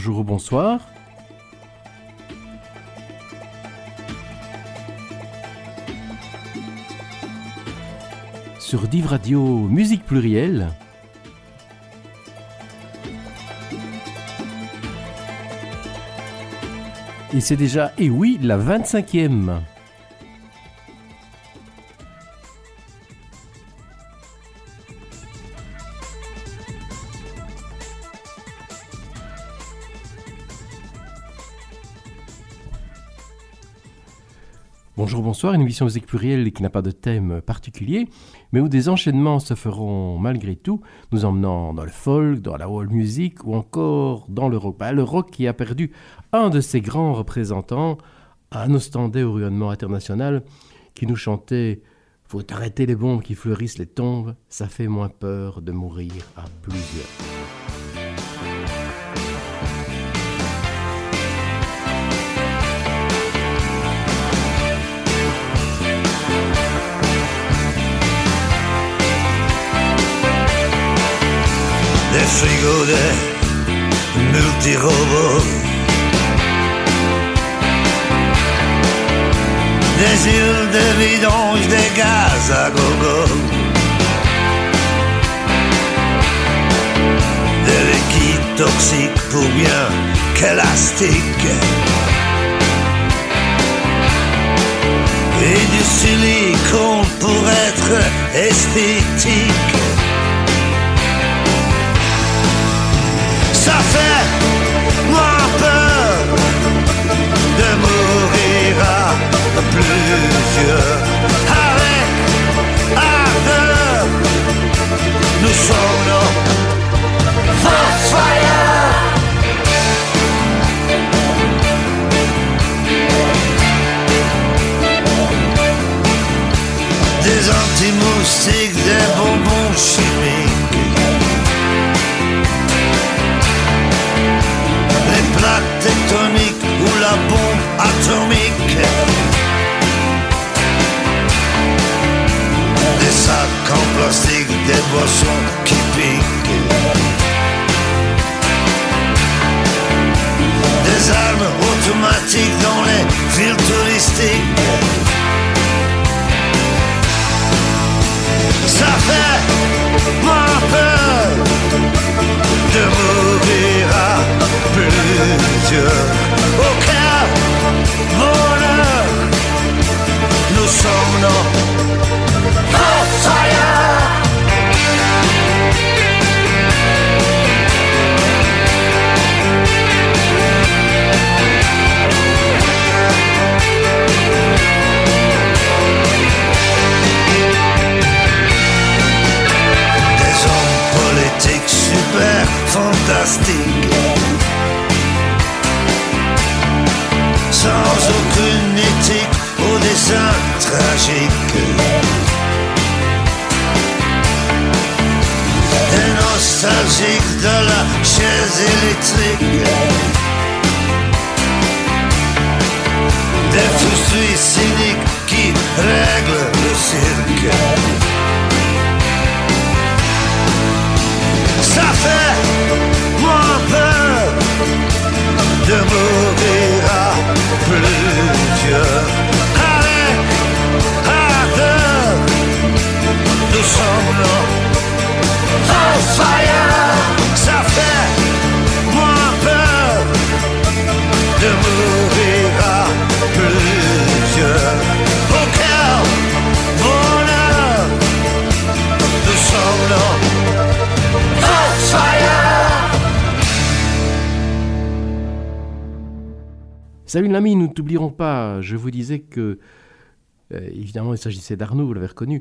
bonjour ou bonsoir. Sur Div Radio Musique Plurielle, Et c'est déjà, et oui, la 25e. Une émission musique plurielle qui n'a pas de thème particulier, mais où des enchaînements se feront malgré tout, nous emmenant dans le folk, dans la world music ou encore dans le rock. Bah, le rock qui a perdu un de ses grands représentants, un ostendé au rayonnement international, qui nous chantait Faut arrêter les bombes qui fleurissent les tombes, ça fait moins peur de mourir à plusieurs. Des frigos, des îles, des vidanges, des gaz à gogo, des liquides toxiques pour bien qu'élastiques. Et du silicone pour être esthétique. Moins peur de mourir à plusieurs. Avec ardeur, nous sommes nos fire. Des anti-moustiques, des boissons qui piquent. Des armes automatiques dans les villes touristiques. Ça fait moins peur de mourir à plusieurs. Aucun bonheur, nous sommes nos super fantastiques Sans aucune éthique au dessin tragique Des nostalgiques de la chaise électrique. Des frustrés cyniques qui règlent le cirque ça fait moins peur de mourir à plusieurs. Avec ardeur, nous sommes nos fire. Salut l'ami, nous ne t'oublierons pas. Je vous disais que, euh, évidemment, il s'agissait d'Arnaud, vous l'avez reconnu.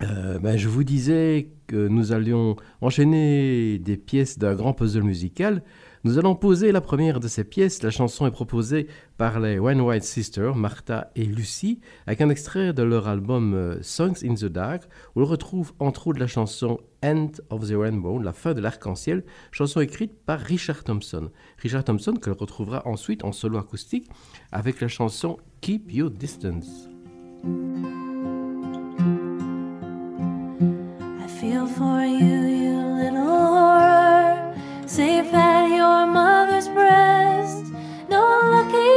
Euh, ben, je vous disais que nous allions enchaîner des pièces d'un grand puzzle musical. Nous allons poser la première de ces pièces. La chanson est proposée par les One White Sisters, Martha et Lucy, avec un extrait de leur album euh, Songs in the Dark, où on retrouve entre autres la chanson End of the Rainbow, La fin de l'arc-en-ciel, chanson écrite par Richard Thompson. Richard Thompson que retrouvera ensuite en solo acoustique avec la chanson Keep Your Distance. I feel for you, you little horror, safe at your mother's breast, no lucky.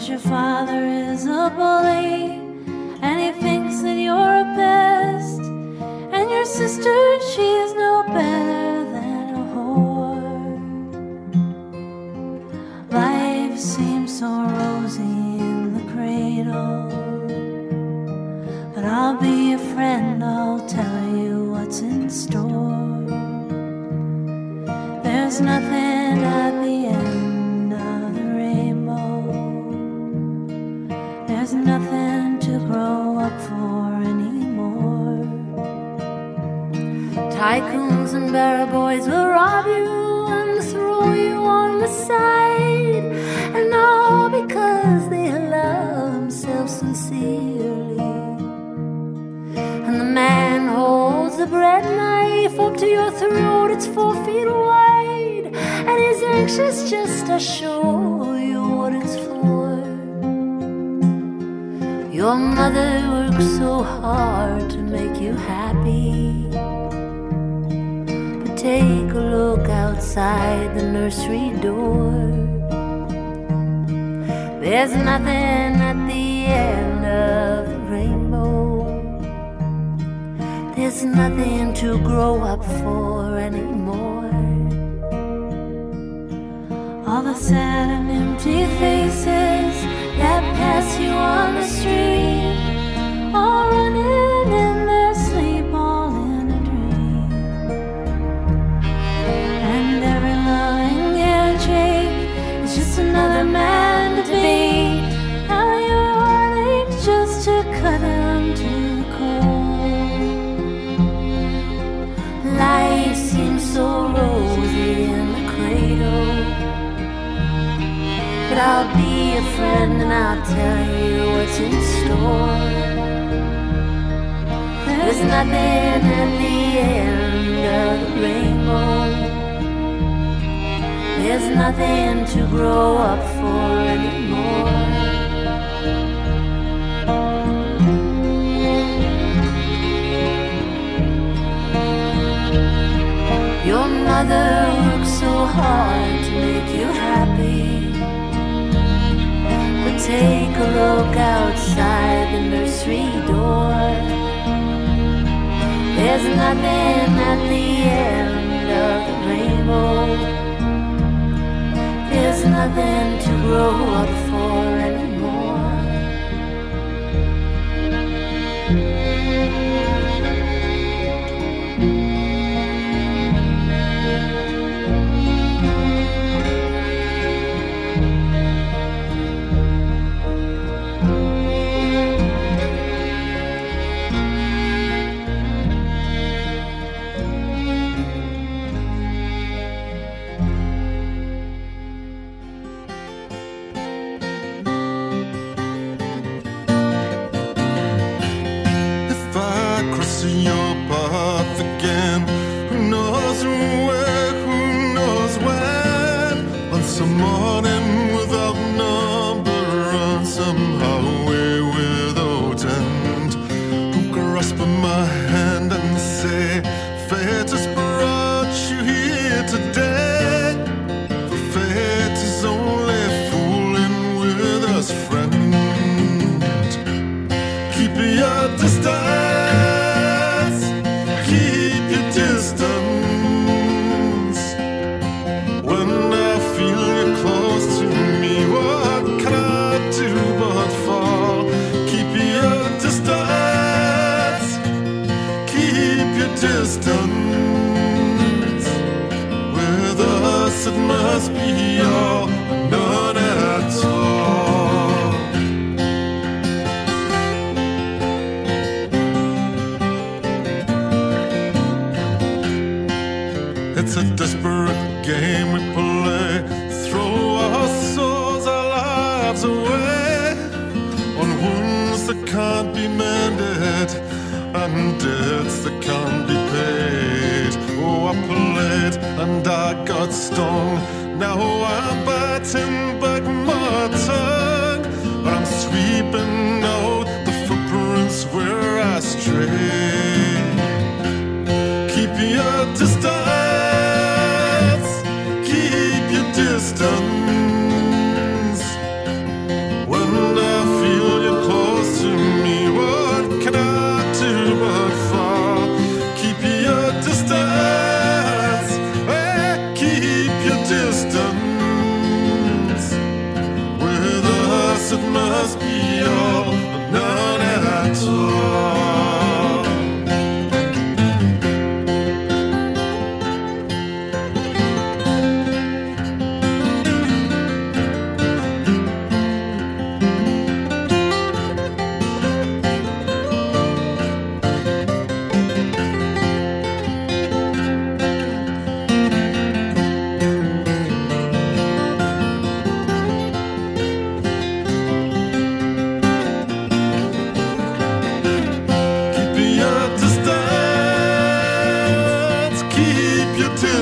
Cause your father is a bully, and he thinks that you're a pest. And your sister, she's no better than a whore. Life seems so rosy in the cradle, but I'll be a friend, I'll tell you what's in store. There's nothing at the end. There's nothing to grow up for anymore. Tycoons and barrel boys will rob you and throw you on the side. And all because they love themselves sincerely. And the man holds the bread knife up to your throat, it's four feet wide. And he's anxious just to show you what it's for. Your mother works so hard to make you happy. But take a look outside the nursery door. There's nothing at the end of the rainbow. There's nothing to grow up for anymore. All the sad and empty faces that pass you on the street, all running in their sleep, all in a dream. And every loving handshake is just another man to beat. Now your heart aches just to cut him to the core. Life seems so rosy in the cradle. But I'll be a friend and I'll tell you what's in store. There's nothing at the end of the rainbow. There's nothing to grow up for anymore. Your mother works so hard to make you happy. Take a look outside the nursery door. There's nothing at the end of the rainbow. There's nothing to grow up for debts that can't be paid. Oh, I played and I got stung.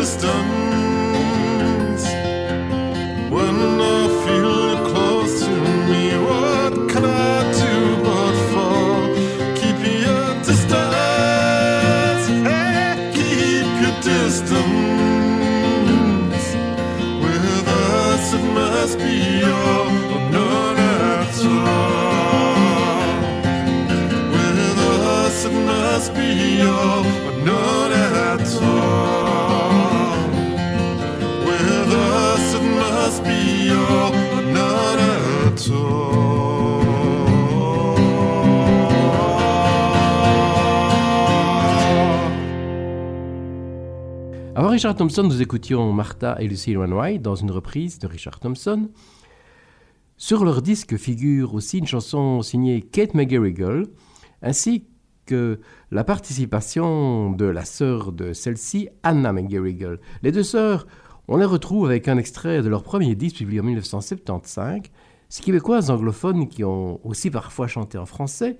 distant Richard Thompson, nous écoutions Martha et Van White dans une reprise de Richard Thompson. Sur leur disque figure aussi une chanson signée Kate McGarrigle, ainsi que la participation de la sœur de celle-ci, Anna McGarrigle. Les deux sœurs, on les retrouve avec un extrait de leur premier disque publié en 1975. Ces Québécoises anglophones qui ont aussi parfois chanté en français,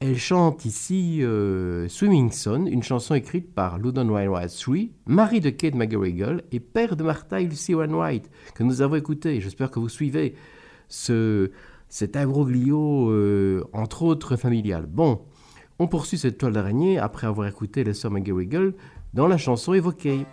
elles chantent ici euh, Swimming Son, une chanson écrite par Loudon Wainwright III, mari de Kate McGarrigle et père de Martha et Lucy Wainwright, que nous avons écouté. J'espère que vous suivez ce, cet imbroglio, euh, entre autres familial. Bon, on poursuit cette toile d'araignée après avoir écouté les sœurs McGarrigle dans la chanson évoquée.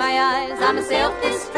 My eyes. I'm a self-destructive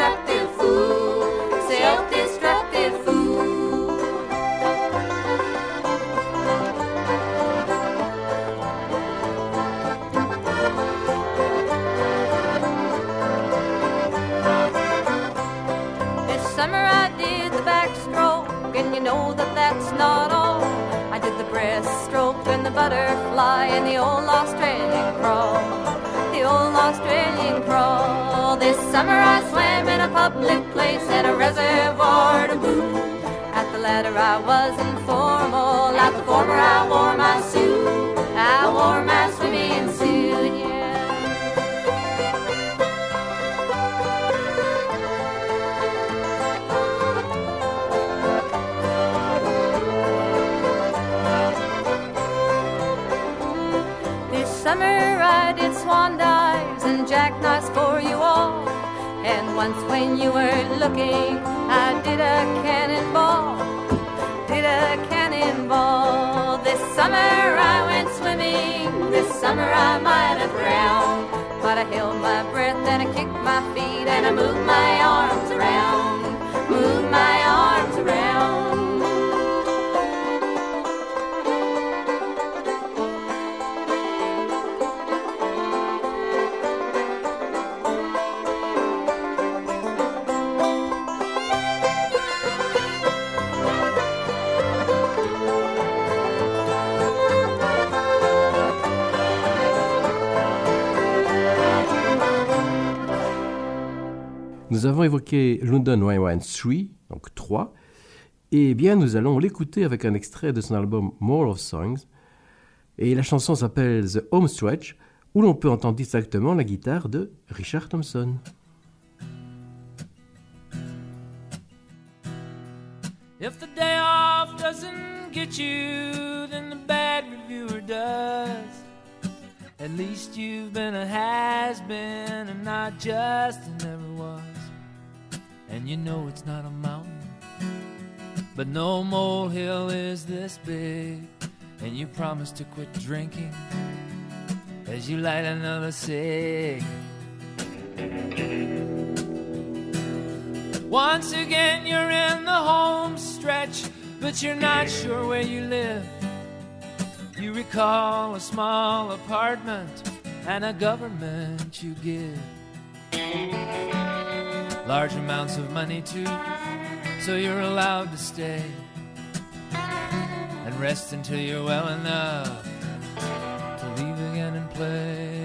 summer I swam in a public place at a reservoir to boot. At the latter I was informal, at the former I wore my suit. I wore my swimming suit, summer I did swan dives and jackknives once when you weren't looking, I did a cannonball. Did a cannonball. This summer I went swimming. This summer I might have drowned. But I held my breath and I kicked my feet and I moved my arms around. Moved my Nous avons évoqué London Wine 3, donc 3, et bien nous allons l'écouter avec un extrait de son album More of Songs. Et la chanson s'appelle The Home Stretch, où l'on peut entendre distinctement la guitare de Richard Thompson. And you know it's not a mountain, but no molehill is this big. And you promise to quit drinking as you light another cig. Once again, you're in the home stretch, but you're not sure where you live. You recall a small apartment and a government you give. Large amounts of money, too, so you're allowed to stay and rest until you're well enough to leave again and play.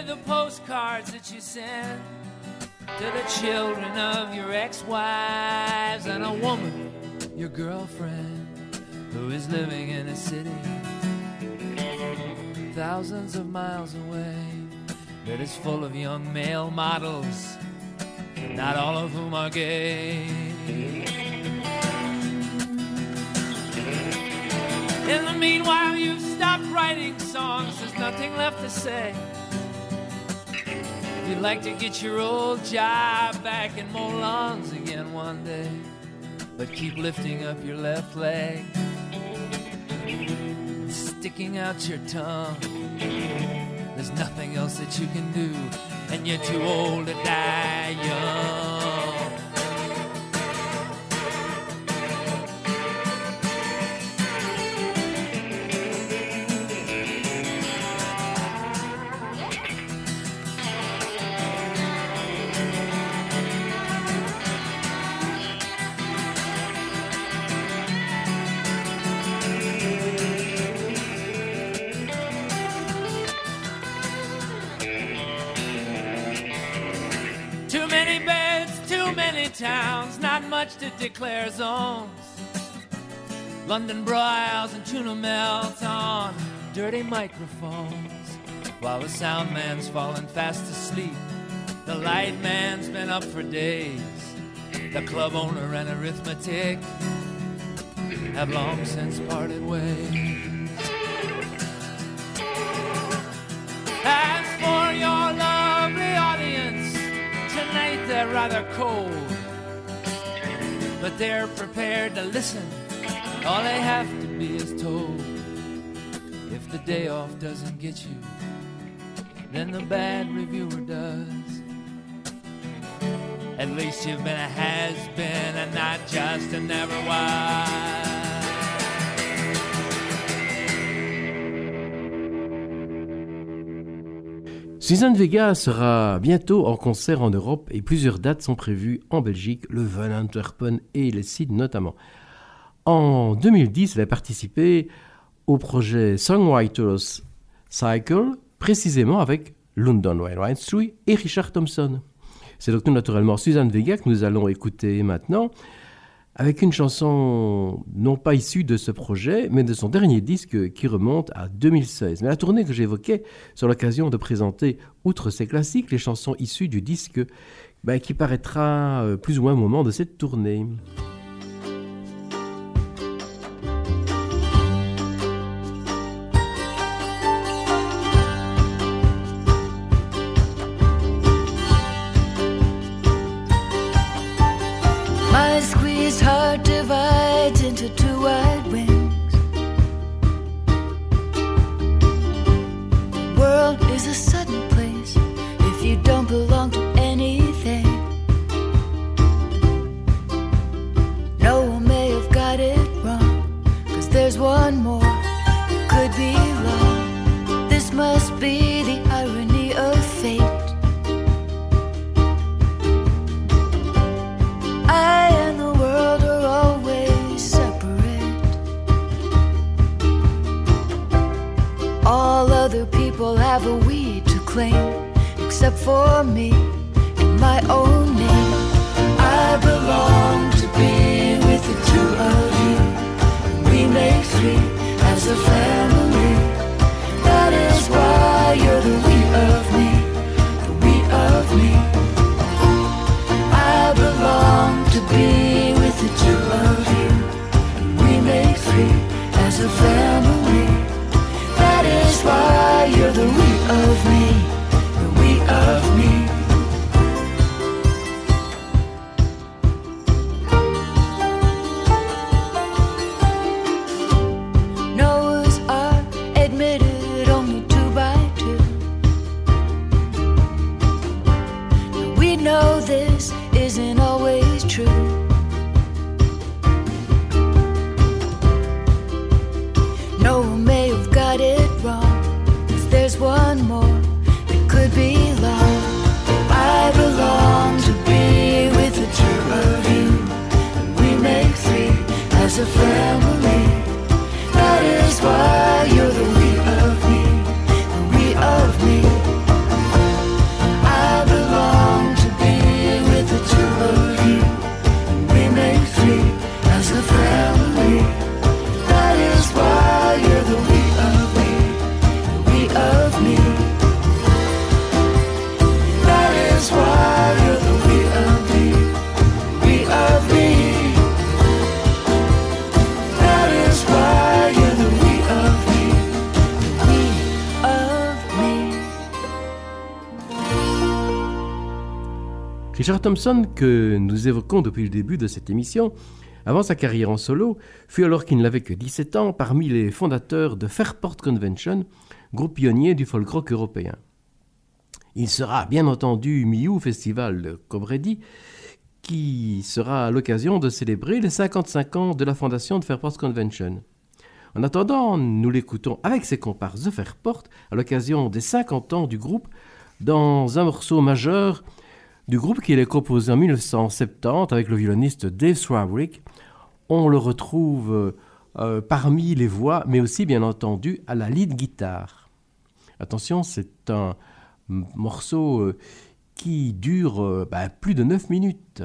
With the postcards that you send to the children of your ex wives and a woman, your girlfriend, who is living in a city thousands of miles away that is full of young male models, not all of whom are gay. In the meanwhile, you've stopped writing songs, there's nothing left to say. You'd like to get your old job back and mow again one day, but keep lifting up your left leg, sticking out your tongue. There's nothing else that you can do, and you're too old to die young. Towns, not much to declare zones. London broils and tuna melts on dirty microphones. While the sound man's falling fast asleep, the light man's been up for days. The club owner and arithmetic have long since parted ways. As for your lovely audience, tonight they're rather cold. But they're prepared to listen. All they have to be is told. If the day off doesn't get you, then the bad reviewer does. At least you've been a has been and not just a never was. Suzanne Vega sera bientôt en concert en Europe et plusieurs dates sont prévues en Belgique, le Van Antwerpen et les Cid notamment. En 2010, elle a participé au projet Songwriters Cycle, précisément avec London Wine et Richard Thompson. C'est donc naturellement Suzanne Vega que nous allons écouter maintenant, avec une chanson non pas issue de ce projet, mais de son dernier disque qui remonte à 2016. Mais la tournée que j'évoquais sur l'occasion de présenter, outre ces classiques, les chansons issues du disque ben, qui paraîtra euh, plus ou moins au moment de cette tournée. Richard Thompson, que nous évoquons depuis le début de cette émission, avant sa carrière en solo, fut alors qu'il n'avait que 17 ans parmi les fondateurs de Fairport Convention, groupe pionnier du folk rock européen. Il sera bien entendu mis au festival de Cobredi, qui sera l'occasion de célébrer les 55 ans de la fondation de Fairport Convention. En attendant, nous l'écoutons avec ses comparses de Fairport à l'occasion des 50 ans du groupe dans un morceau majeur du groupe qui est composé en 1970 avec le violoniste Dave Swarbrick. On le retrouve euh, parmi les voix, mais aussi bien entendu à la lead guitare. Attention, c'est un morceau euh, qui dure euh, bah, plus de 9 minutes.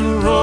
to roll.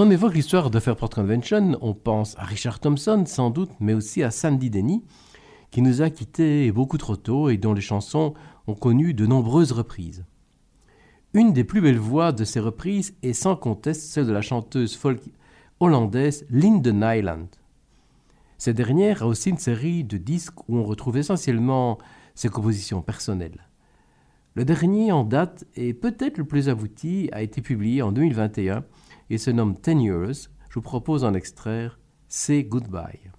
On évoque l'histoire de Fairport Convention, on pense à Richard Thompson sans doute, mais aussi à Sandy Denny, qui nous a quittés beaucoup trop tôt et dont les chansons ont connu de nombreuses reprises. Une des plus belles voix de ces reprises est sans conteste celle de la chanteuse folk hollandaise Linde Nyland. Cette dernière a aussi une série de disques où on retrouve essentiellement ses compositions personnelles. Le dernier en date et peut-être le plus abouti a été publié en 2021 et se nomme Ten Years. Je vous propose en extraire Say Goodbye.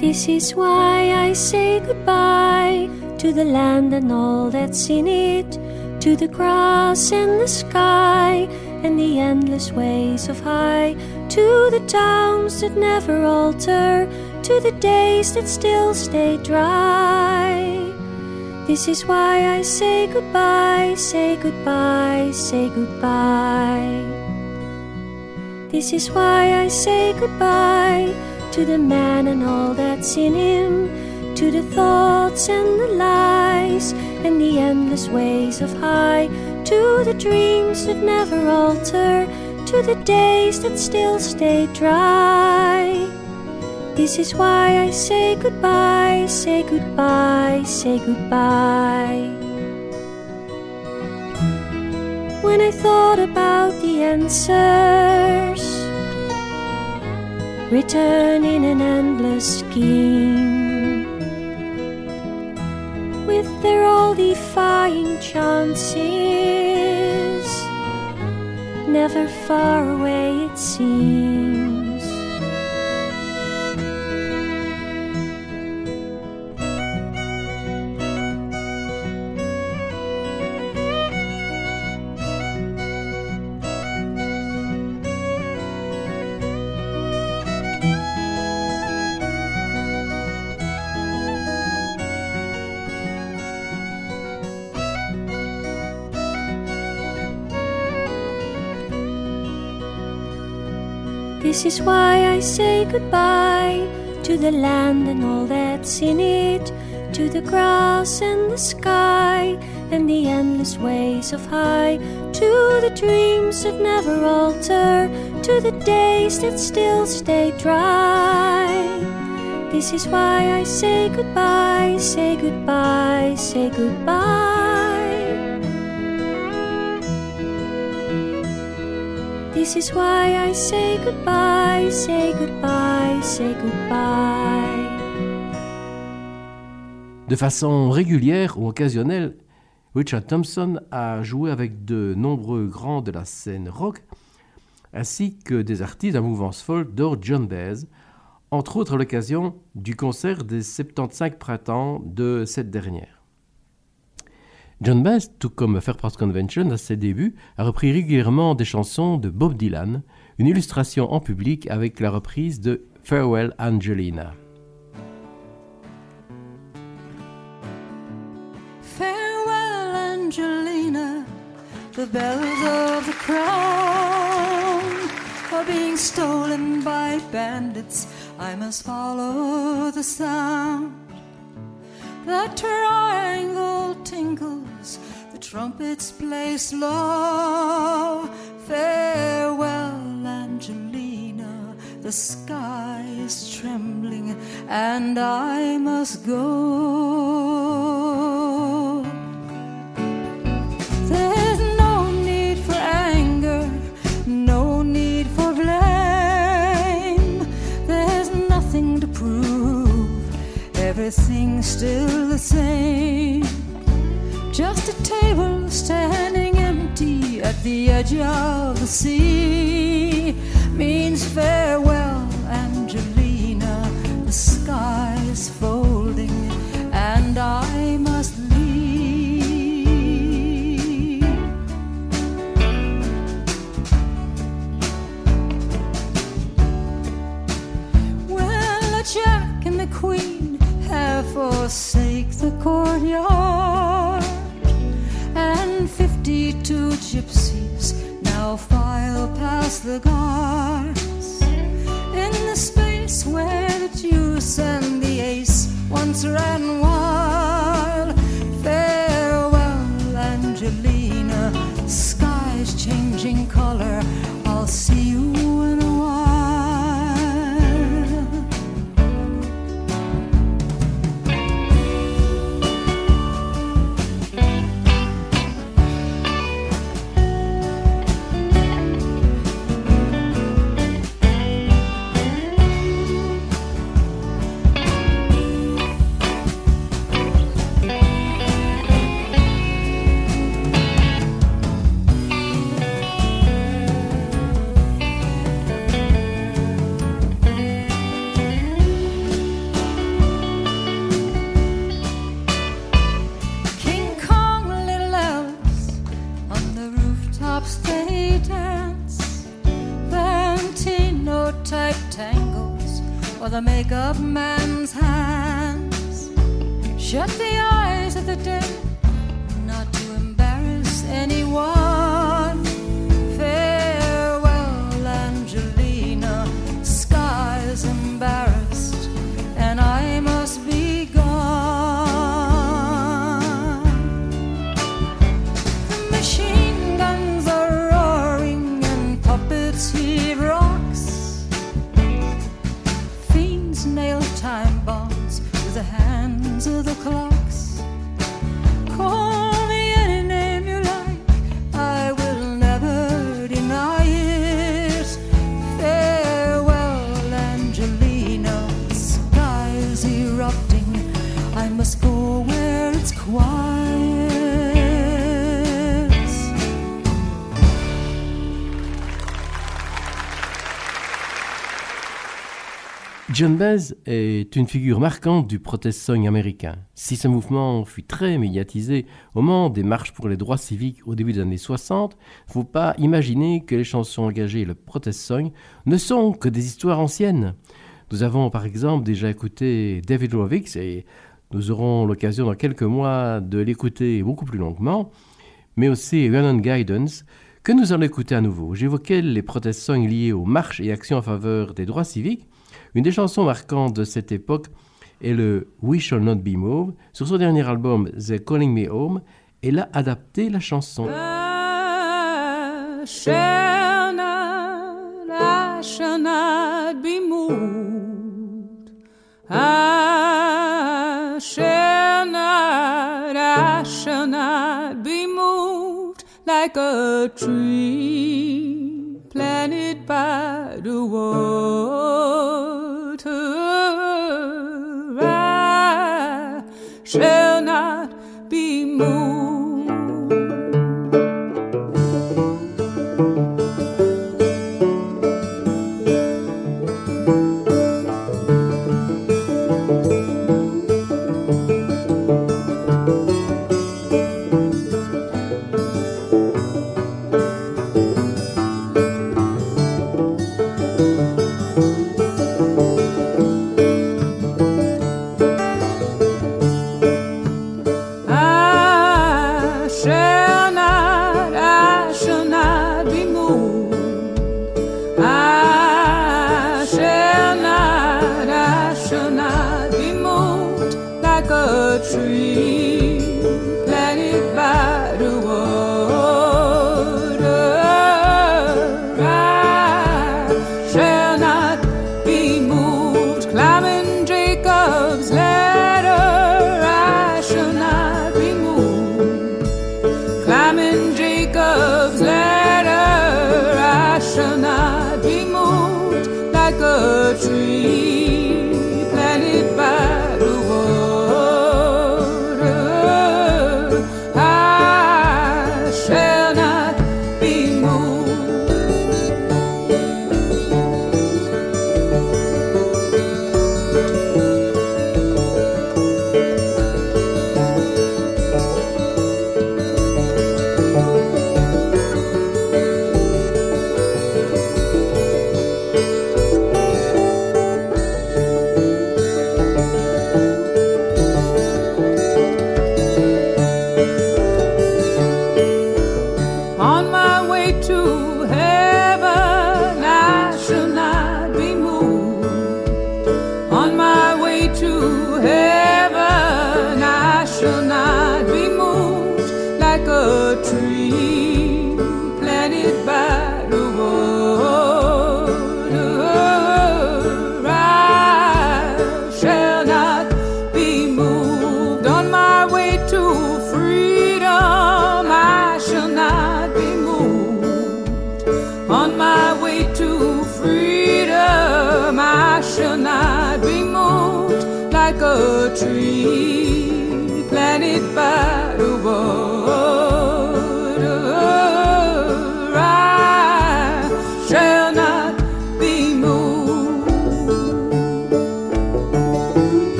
This is why I say goodbye to the land and all that's in it, to the grass and the sky and the endless ways of high, to the towns that never alter, to the days that still stay dry. This is why I say goodbye, say goodbye, say goodbye. This is why I say goodbye to the man and all that's in him, to the thoughts and the lies and the endless ways of high, to the dreams that never alter, to the days that still stay dry. This is why I say goodbye, say goodbye, say goodbye. When I thought about the answers written in an endless scheme with their all defying chances never far away it seems This is why I say goodbye to the land and all that's in it, to the grass and the sky and the endless ways of high, to the dreams that never alter, to the days that still stay dry. This is why I say goodbye, say goodbye, say goodbye. This is why I say goodbye, say goodbye, say goodbye. De façon régulière ou occasionnelle, Richard Thompson a joué avec de nombreux grands de la scène rock, ainsi que des artistes la mouvance folk dont John Baez, entre autres à l'occasion du concert des 75 printemps de cette dernière. John Baez, tout comme Fairport Convention à ses débuts, a repris régulièrement des chansons de Bob Dylan, une illustration en public avec la reprise de Farewell Angelina. Farewell, Angelina, the bells of the crown are being stolen by bandits. I must follow the sound. The triangle tinkles, the trumpets play slow. Farewell, Angelina, the sky is trembling, and I must go. Everything's still the same. Just a table standing empty at the edge of the sea means farewell, Angelina. The sky is folding, forsake the courtyard, and fifty-two gypsies now file past the guards in the space where the juice and the ace once ran wild. Farewell, Angelina. Sky's changing color. I'll see you the makeup man's hands. Shut the eyes of the dead, John Baez est une figure marquante du protest song américain. Si ce mouvement fut très médiatisé au moment des marches pour les droits civiques au début des années 60, il ne faut pas imaginer que les chansons engagées et le protest song ne sont que des histoires anciennes. Nous avons par exemple déjà écouté David Rovix et nous aurons l'occasion dans quelques mois de l'écouter beaucoup plus longuement, mais aussi Run Guidance que nous allons écouter à nouveau. J'évoquais les protest songs liés aux marches et actions en faveur des droits civiques. Une des chansons marquantes de cette époque est le We Shall Not Be Moved. Sur son dernier album The Calling Me Home, elle a adapté la chanson. I shall not, I shall not be moved. I shall not, I shall not be moved like a tree planted by the water. Shall not be moved.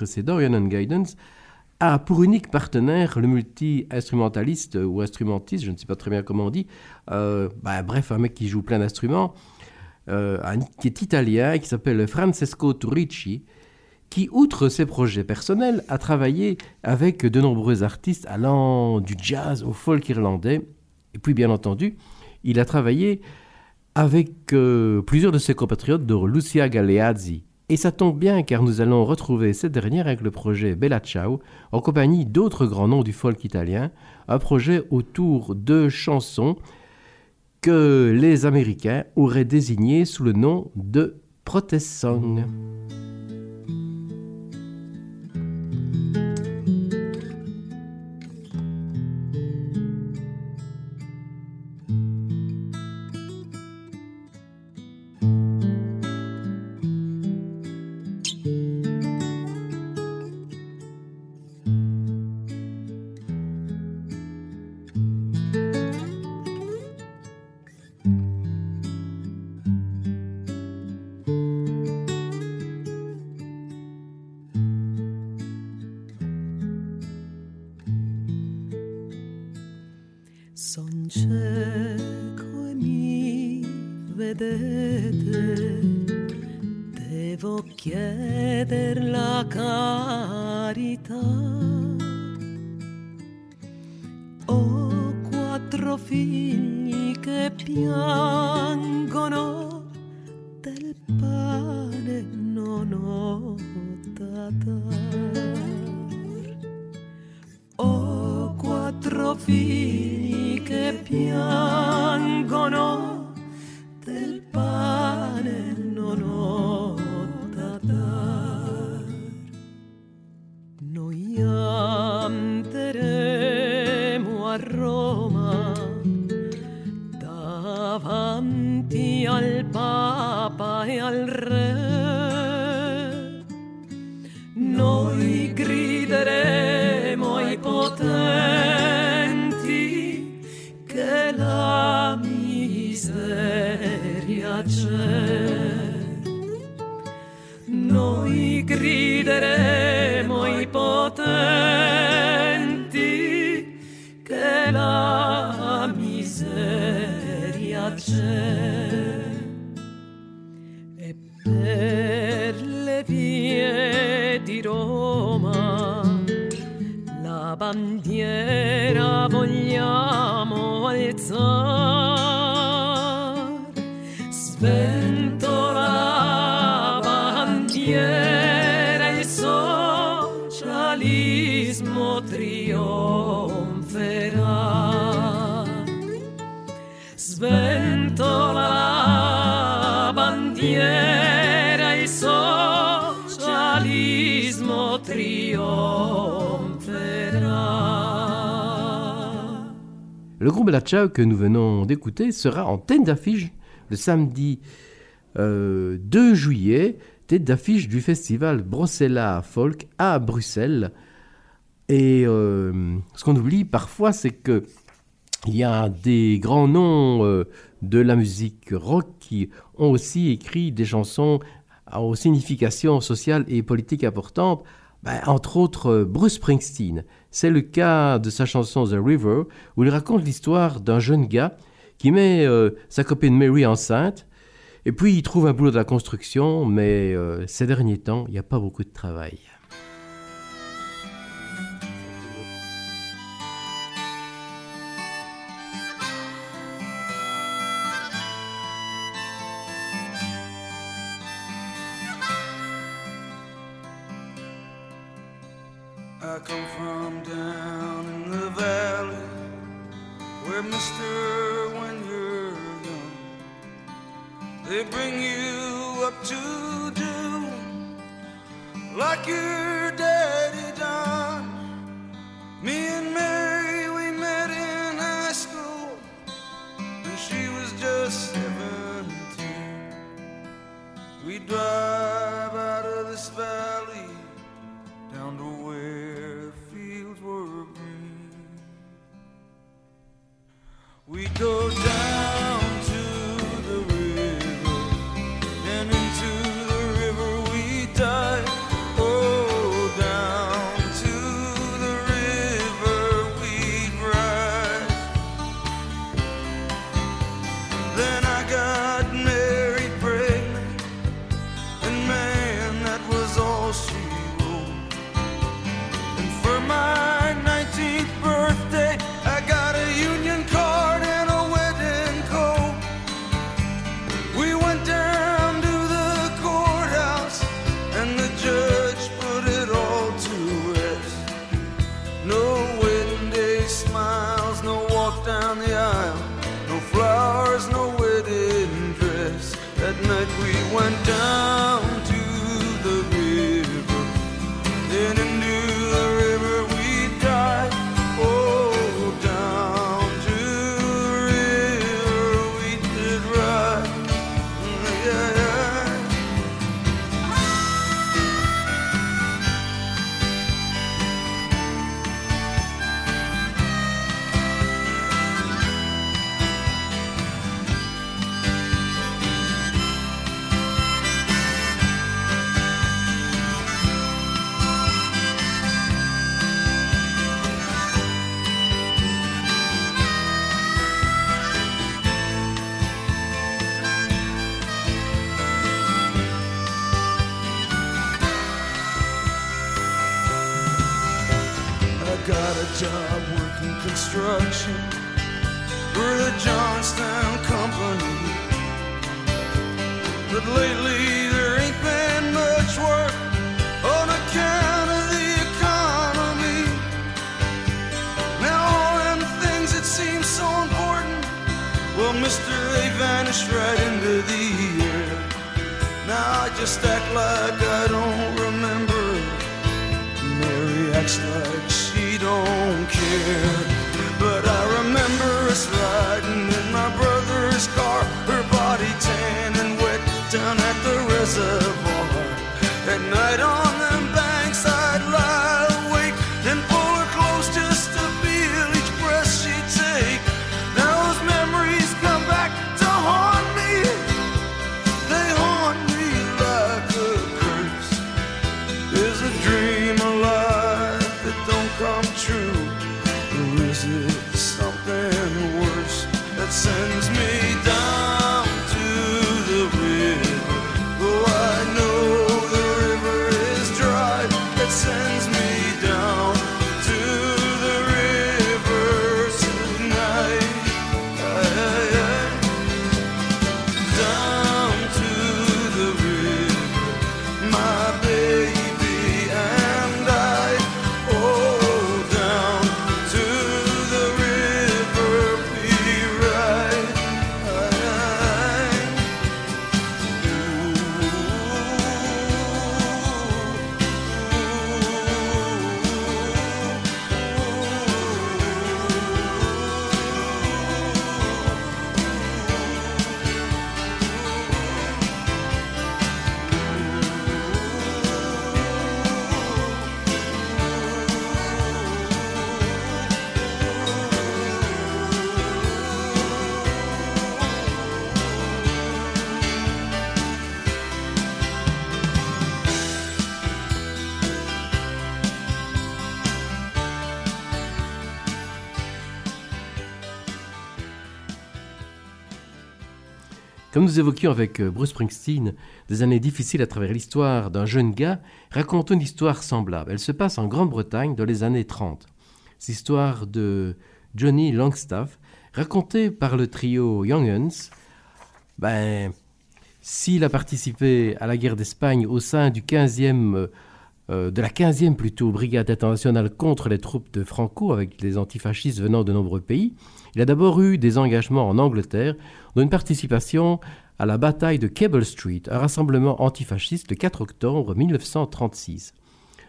Précédent, Rhiannon Guidance a pour unique partenaire le multi-instrumentaliste ou instrumentiste, je ne sais pas très bien comment on dit, euh, bah, bref, un mec qui joue plein d'instruments, euh, qui est italien, qui s'appelle Francesco Turrici, qui, outre ses projets personnels, a travaillé avec de nombreux artistes allant du jazz au folk irlandais. Et puis, bien entendu, il a travaillé avec euh, plusieurs de ses compatriotes, dont Lucia Galeazzi. Et ça tombe bien car nous allons retrouver cette dernière avec le projet Bella Ciao, en compagnie d'autres grands noms du folk italien, un projet autour de chansons que les Américains auraient désignées sous le nom de protest song. Que nous venons d'écouter sera en tête d'affiche le samedi euh, 2 juillet, tête d'affiche du festival Brossella Folk à Bruxelles. Et euh, ce qu'on oublie parfois, c'est que il y a des grands noms euh, de la musique rock qui ont aussi écrit des chansons aux significations sociales et politiques importantes, ben, entre autres euh, Bruce Springsteen. C'est le cas de sa chanson The River, où il raconte l'histoire d'un jeune gars qui met euh, sa copine Mary enceinte, et puis il trouve un boulot de la construction, mais euh, ces derniers temps, il n'y a pas beaucoup de travail. Comme nous évoquions avec euh, Bruce Springsteen des années difficiles à travers l'histoire d'un jeune gars, racontons une histoire semblable. Elle se passe en Grande-Bretagne dans les années 30. C'est l'histoire de Johnny Longstaff, racontée par le trio Young Uns. Ben, s'il a participé à la guerre d'Espagne au sein 15e, euh, de la 15e plutôt brigade internationale contre les troupes de Franco avec les antifascistes venant de nombreux pays, il a d'abord eu des engagements en Angleterre, dont une participation à la bataille de Cable Street, un rassemblement antifasciste le 4 octobre 1936.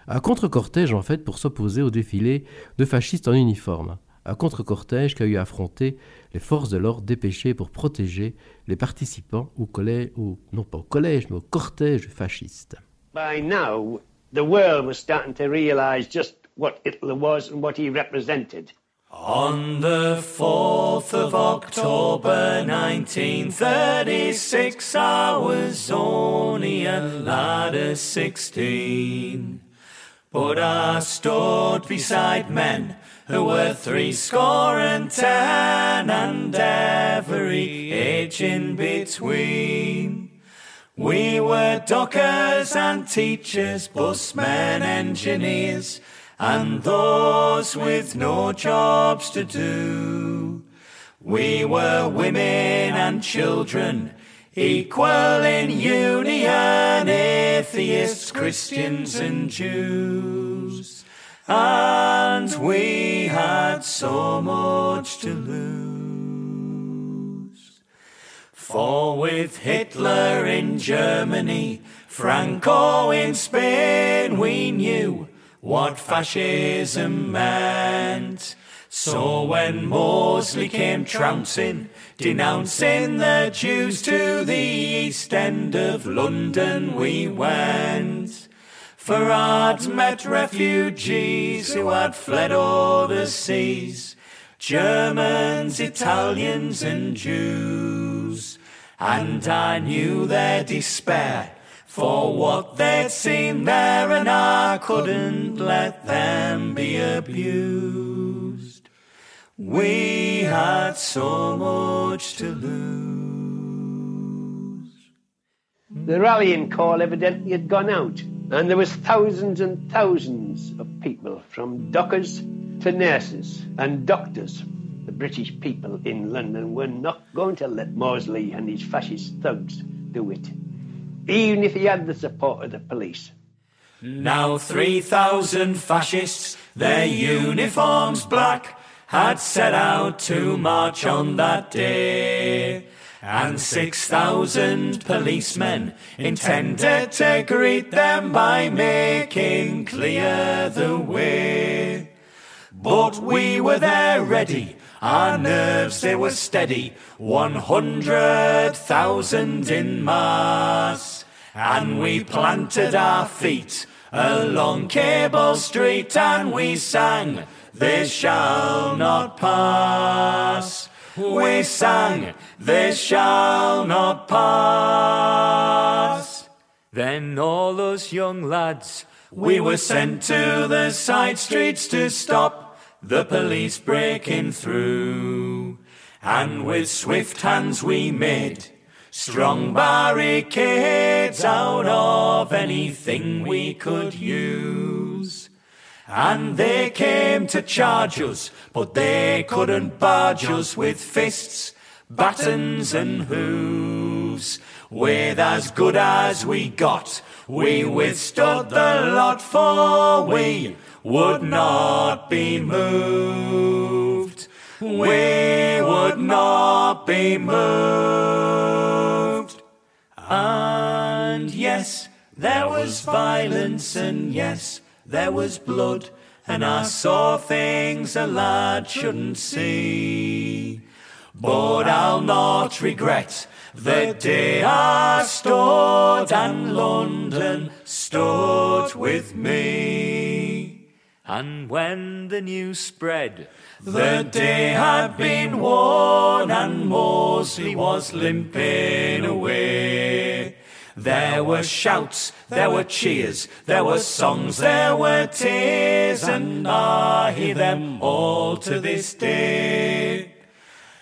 Un contre-cortège en fait pour s'opposer au défilé de fascistes en uniforme. Un contre-cortège qui a eu à affronter les forces de l'ordre dépêchées pour protéger les participants au collège, non pas au collège, mais au cortège fasciste. By now, the world was starting to realize just what Hitler was and what he represented. On the 4th of October 1936, I was only a lad of 16. But I stood beside men who were three score and ten, and every age in between. We were dockers and teachers, busmen, engineers, and those with no jobs to do. We were women and children, equal in union, atheists, Christians, and Jews. And we had so much to lose. For with Hitler in Germany, Franco in Spain, we knew what fascism meant. So when Mosley came trouncing, denouncing the Jews to the east end of London we went. For I'd met refugees who had fled all the seas, Germans, Italians and Jews. And I knew their despair for what they'd seen there, and I couldn't let them be abused. We had so much to lose. The rallying call evidently had gone out, and there was thousands and thousands of people, from dockers to nurses and doctors. The British people in London were not going to let Mosley and his fascist thugs do it, even if he had the support of the police. Now 3,000 fascists, their uniforms black, had set out to march on that day. And 6,000 policemen intended to greet them by making clear the way. But we were there ready, our nerves they were steady, 100,000 in mass. And we planted our feet along Cable Street and we sang, They shall not pass. We sang, They shall not pass. Then all those young lads, we were sent to the side streets to stop the police breaking through. And with swift hands we made strong barricades out of anything we could use. And they came to charge us, but they couldn't barge us with fists, batons and hooves. With as good as we got, we withstood the lot, for we would not be moved. We would not be moved. And yes, there was violence, and yes, there was blood, and I saw things a lad shouldn't see. But I'll not regret the day I stood and London stood with me. And when the news spread, the day had been worn and Mosley was limping away. There were shouts, there were cheers, there were songs, there were tears, and I hear them all to this day.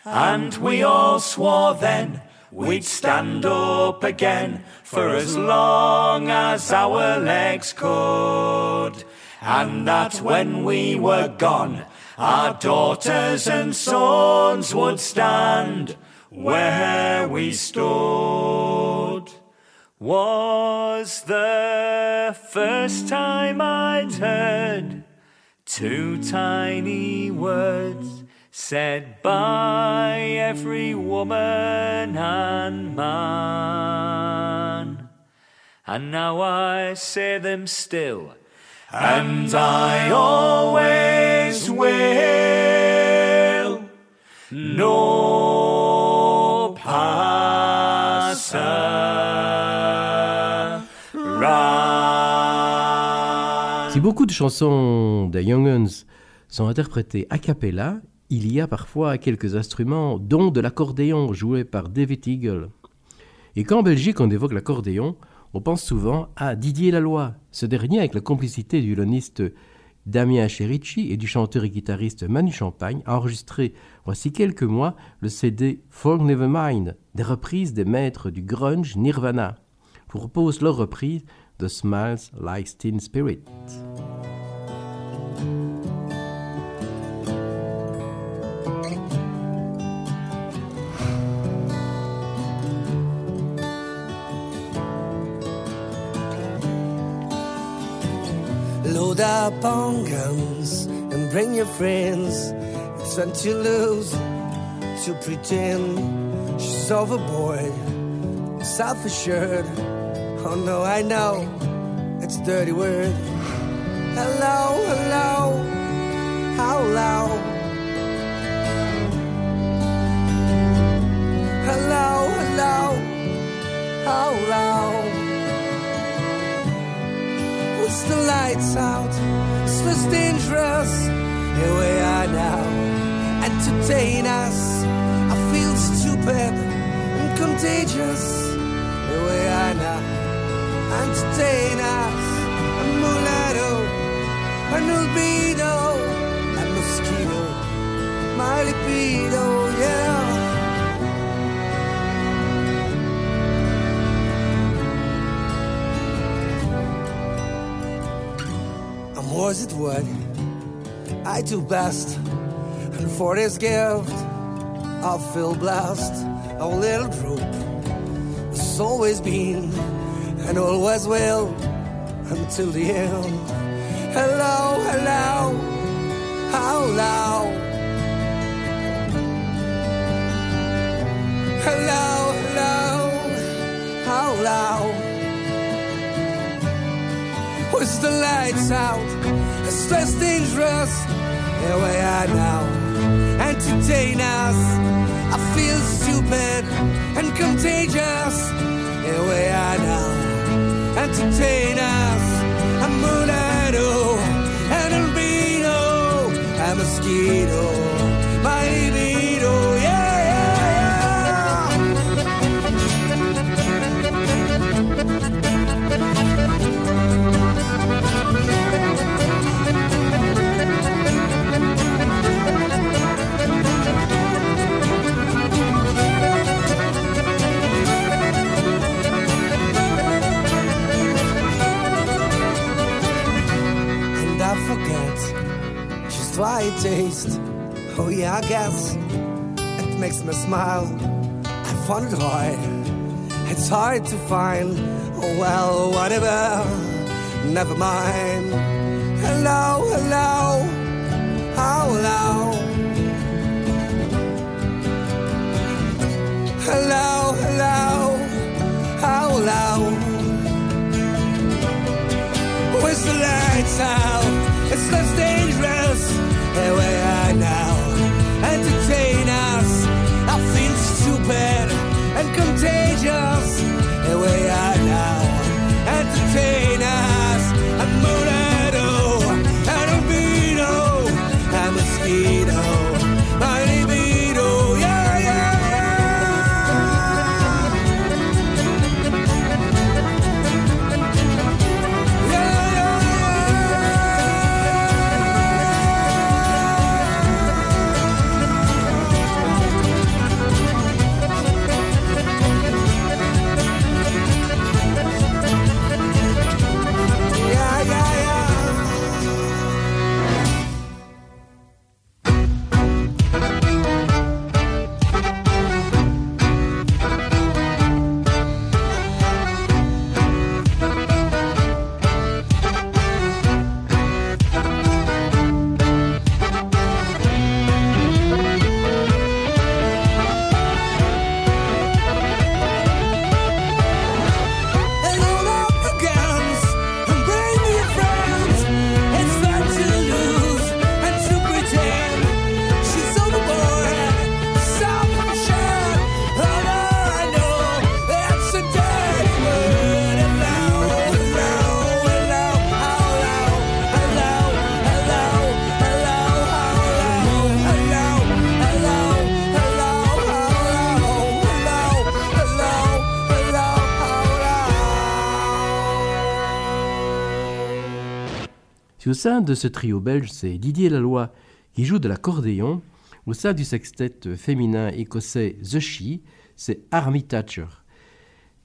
And we all swore then we'd stand up again for as long as our legs could. And that when we were gone, our daughters and sons would stand where we stood. Was the first time I'd heard two tiny words said by every woman and man. And now I say them still, and I always will. No. Si beaucoup de chansons des Young Uns sont interprétées a cappella, il y a parfois quelques instruments, dont de l'accordéon joué par David Eagle. Et quand en Belgique on évoque l'accordéon, on pense souvent à Didier Laloy. Ce dernier, avec la complicité du violoniste Damien Cherici et du chanteur et guitariste Manu Champagne, a enregistré, voici quelques mois, le CD Folk Nevermind, des reprises des maîtres du grunge Nirvana. Je vous propose leur reprise de Smiles Like Teen Spirit. Load up on guns and bring your friends. It's fun to lose, to pretend she's overboard, self assured. Oh no, I know it's a dirty word. Hello, hello, how loud? Hello, hello, how loud? It's the lights out, it's less dangerous. Here we are now, entertain us. I feel stupid and contagious. Here we are now, entertain us. A mulatto, a libido, a mosquito, my libido, was it what? I do best. And for this gift, I feel blessed. Our little group has always been and always will until the end. Hello, hello, hello. Hello, hello, hello. With the lights out, it's less dangerous. Here we are now, entertain us. I feel stupid and contagious. Here we are now, entertain us. A mulatto, an albino, a mosquito, it tastes. Oh yeah, I guess it makes me smile. I found it hard. It's hard to find. Oh well, whatever. Never mind. Hello, hello, hello. Hello, hello, hello. With the lights out, it's dangerous. Here we are now, entertain us. I feel stupid and contagious. Here we are now, entertain Au sein de ce trio belge, c'est Didier Laloy qui joue de l'accordéon, au sein du sextet féminin écossais The She, c'est Army Thatcher.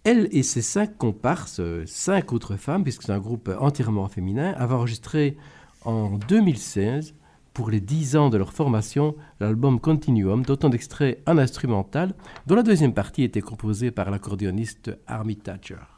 Elle et ses cinq comparses, cinq autres femmes, puisque c'est un groupe entièrement féminin, avaient enregistré en 2016, pour les 10 ans de leur formation, l'album Continuum, d'autant d'extraits en instrumental, dont la deuxième partie était composée par l'accordéoniste Army Thatcher.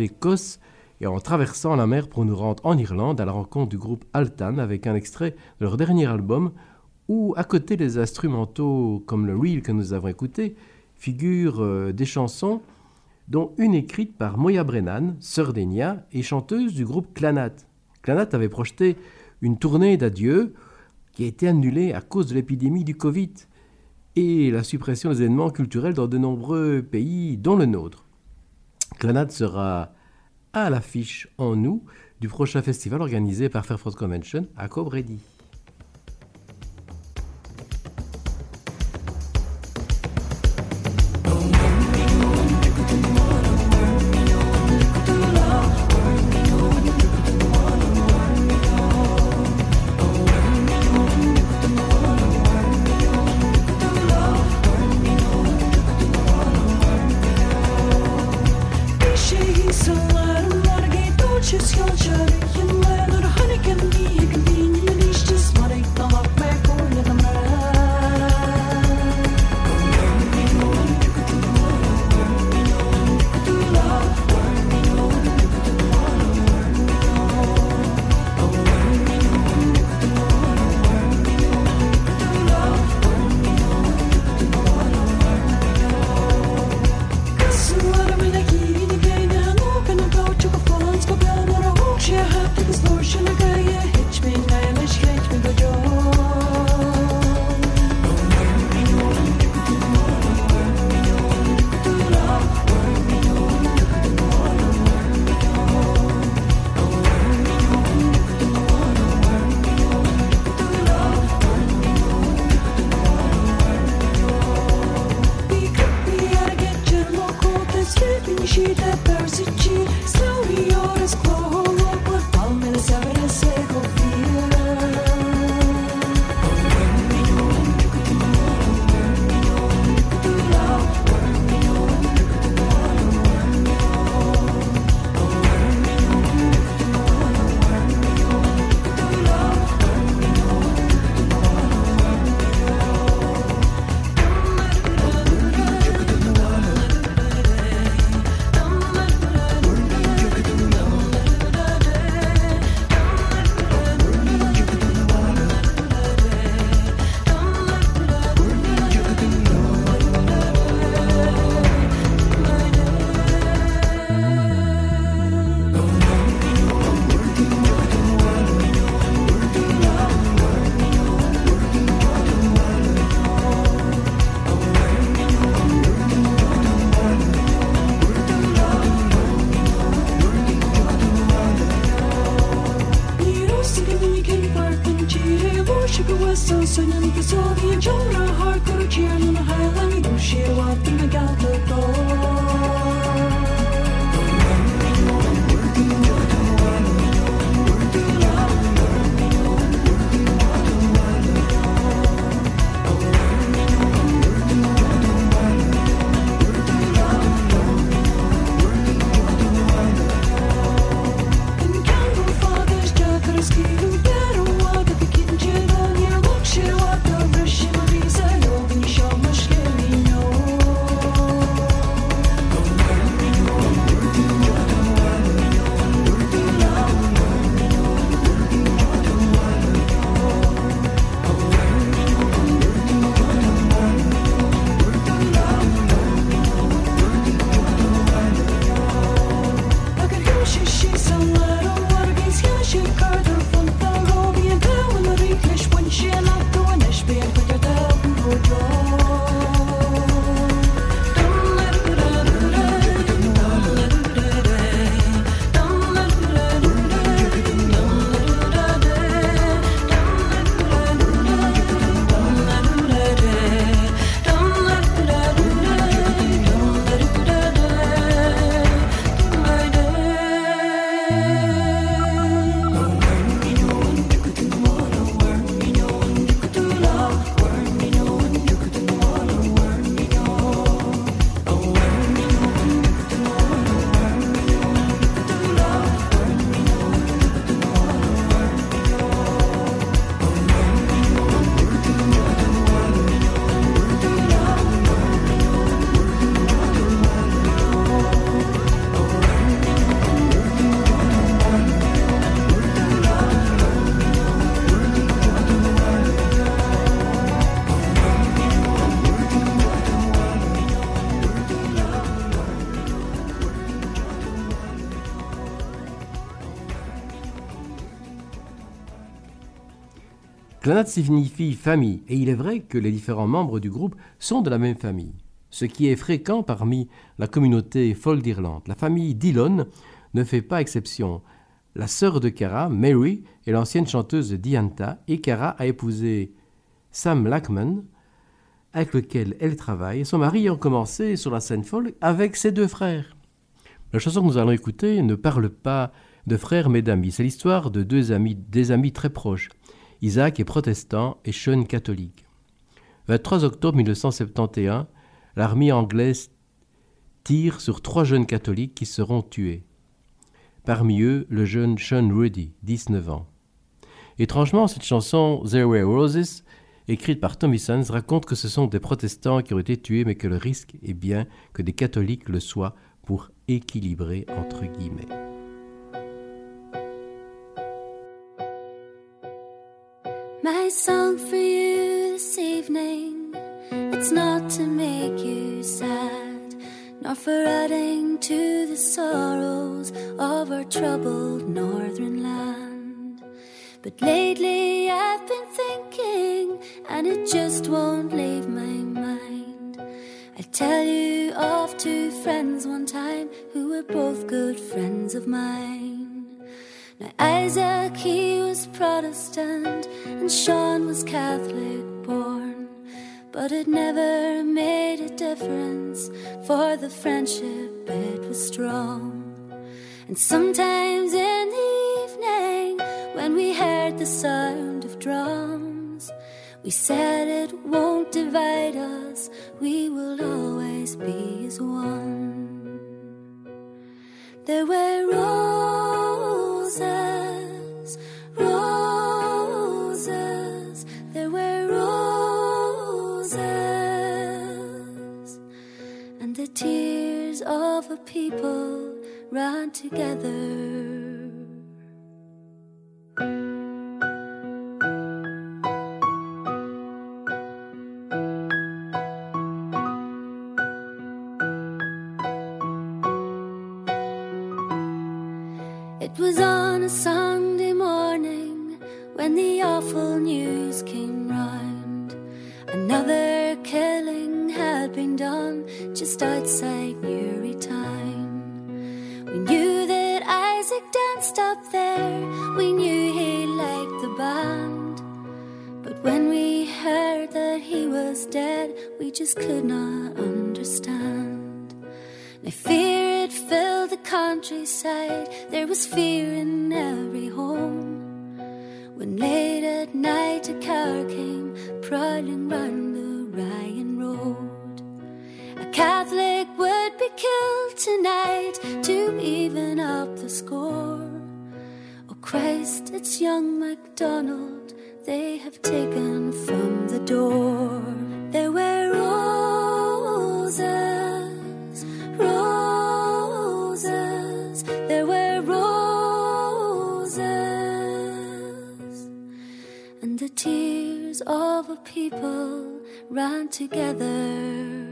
l'Écosse et en traversant la mer pour nous rendre en Irlande à la rencontre du groupe Altan avec un extrait de leur dernier album où, à côté des instrumentaux comme le reel que nous avons écouté, figurent euh, des chansons dont une écrite par Moya Brennan, sœur d'Enya et chanteuse du groupe Clanat. Clanat avait projeté une tournée d'adieu qui a été annulée à cause de l'épidémie du Covid et la suppression des événements culturels dans de nombreux pays, dont le nôtre. Clanat sera à l'affiche en août du prochain festival organisé par Fairforce Convention à Cobretti. Clanat signifie famille, et il est vrai que les différents membres du groupe sont de la même famille, ce qui est fréquent parmi la communauté folk d'Irlande. La famille Dillon ne fait pas exception. La sœur de Cara, Mary, est l'ancienne chanteuse Dianta, et Cara a épousé Sam Lackman, avec lequel elle travaille, son mari ayant commencé sur la scène folk avec ses deux frères. La chanson que nous allons écouter ne parle pas de frères mais d'amis, c'est l'histoire de deux amis, des amis très proches. Isaac est protestant et Sean catholique. 23 octobre 1971, l'armée anglaise tire sur trois jeunes catholiques qui seront tués. Parmi eux, le jeune Sean Rudy, 19 ans. Étrangement, cette chanson There Were Roses, écrite par Tommy Sons, raconte que ce sont des protestants qui ont été tués, mais que le risque est bien que des catholiques le soient pour équilibrer entre guillemets. Song for you this evening, it's not to make you sad, nor for adding to the sorrows of our troubled northern land. But lately I've been thinking, and it just won't leave my mind. I tell you of two friends one time who were both good friends of mine. Now Isaac he was Protestant and Sean was Catholic born, but it never made a difference for the friendship it was strong. And sometimes in the evening when we heard the sound of drums, we said it won't divide us, we will always be as one. There were roses, roses, there were roses, and the tears of a people ran together. Could not understand. Now fear it filled the countryside. There was fear in every home. When late at night a car came prowling round the Ryan Road. A Catholic would be killed tonight to even up the score. Oh Christ, it's young MacDonald they have taken from the door. There were roses, roses, there were roses, and the tears of a people ran together.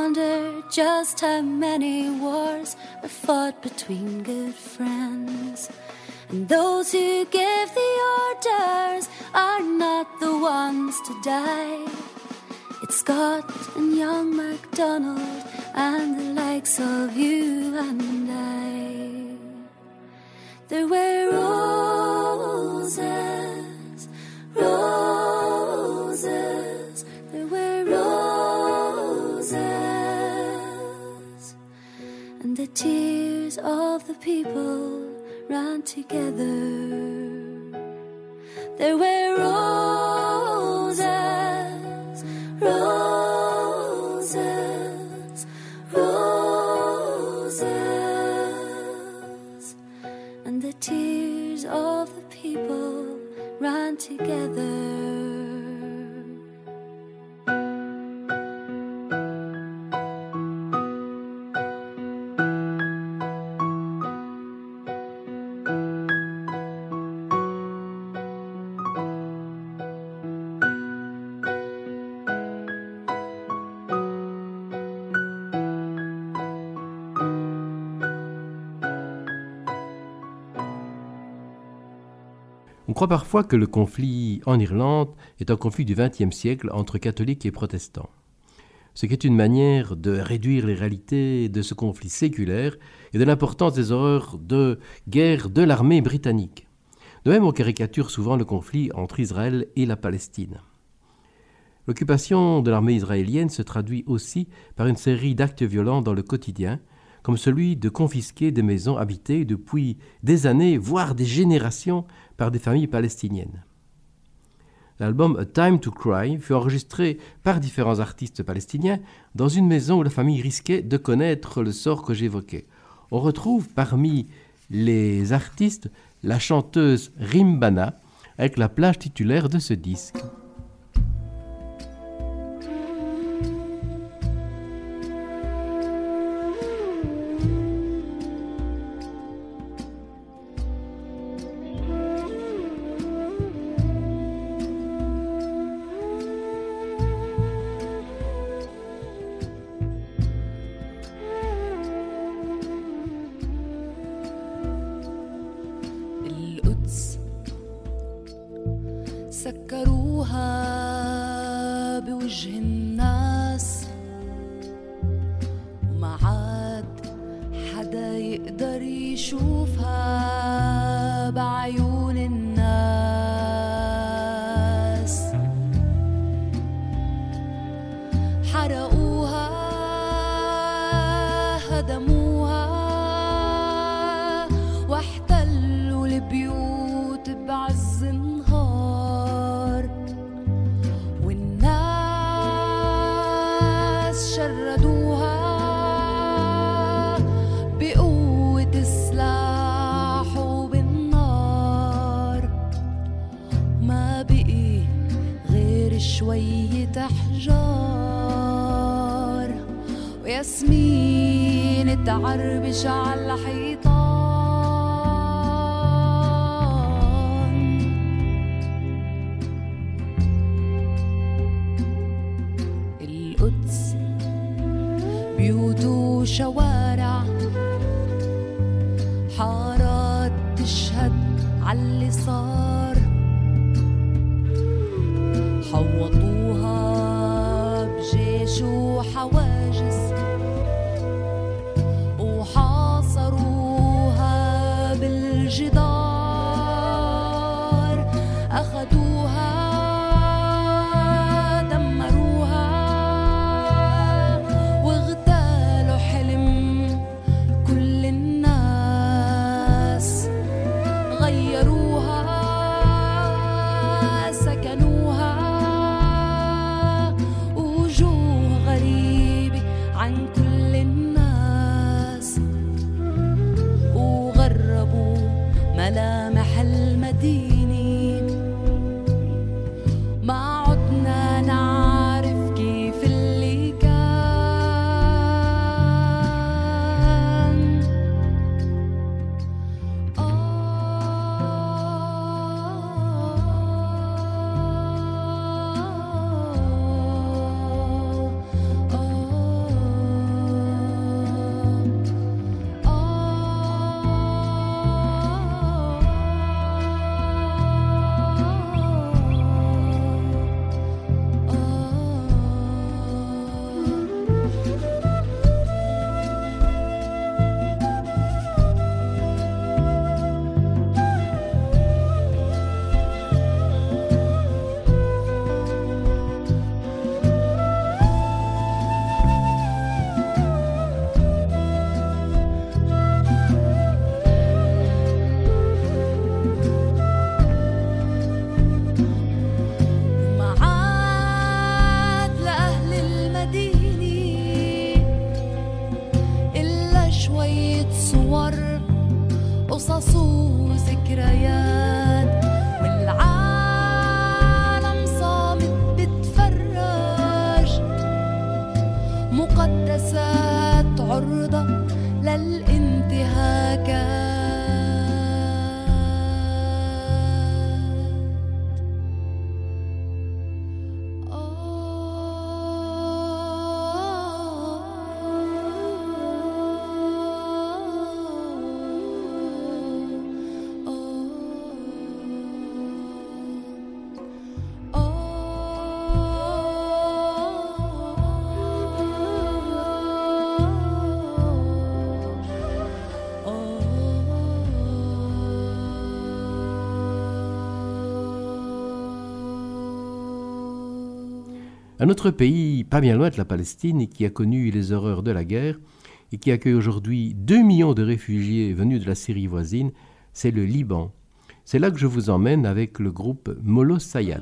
Wonder just how many wars were fought between good friends. And those who give the orders are not the ones to die. It's Scott and young MacDonald and the likes of you and I. There were roses, roses, tears of the people ran together. There were roses, roses, roses, and the tears of the people ran together. Croit parfois que le conflit en Irlande est un conflit du XXe siècle entre catholiques et protestants. Ce qui est une manière de réduire les réalités de ce conflit séculaire et de l'importance des horreurs de guerre de l'armée britannique. De même, on caricature souvent le conflit entre Israël et la Palestine. L'occupation de l'armée israélienne se traduit aussi par une série d'actes violents dans le quotidien, comme celui de confisquer des maisons habitées depuis des années, voire des générations, par des familles palestiniennes. L'album A Time to Cry fut enregistré par différents artistes palestiniens dans une maison où la famille risquait de connaître le sort que j'évoquais. On retrouve parmi les artistes la chanteuse Rimbana avec la plage titulaire de ce disque. عاللي صار. حوطوها Un autre pays pas bien loin de la Palestine qui a connu les horreurs de la guerre et qui accueille aujourd'hui 2 millions de réfugiés venus de la Syrie voisine, c'est le Liban. C'est là que je vous emmène avec le groupe Molo Sayat.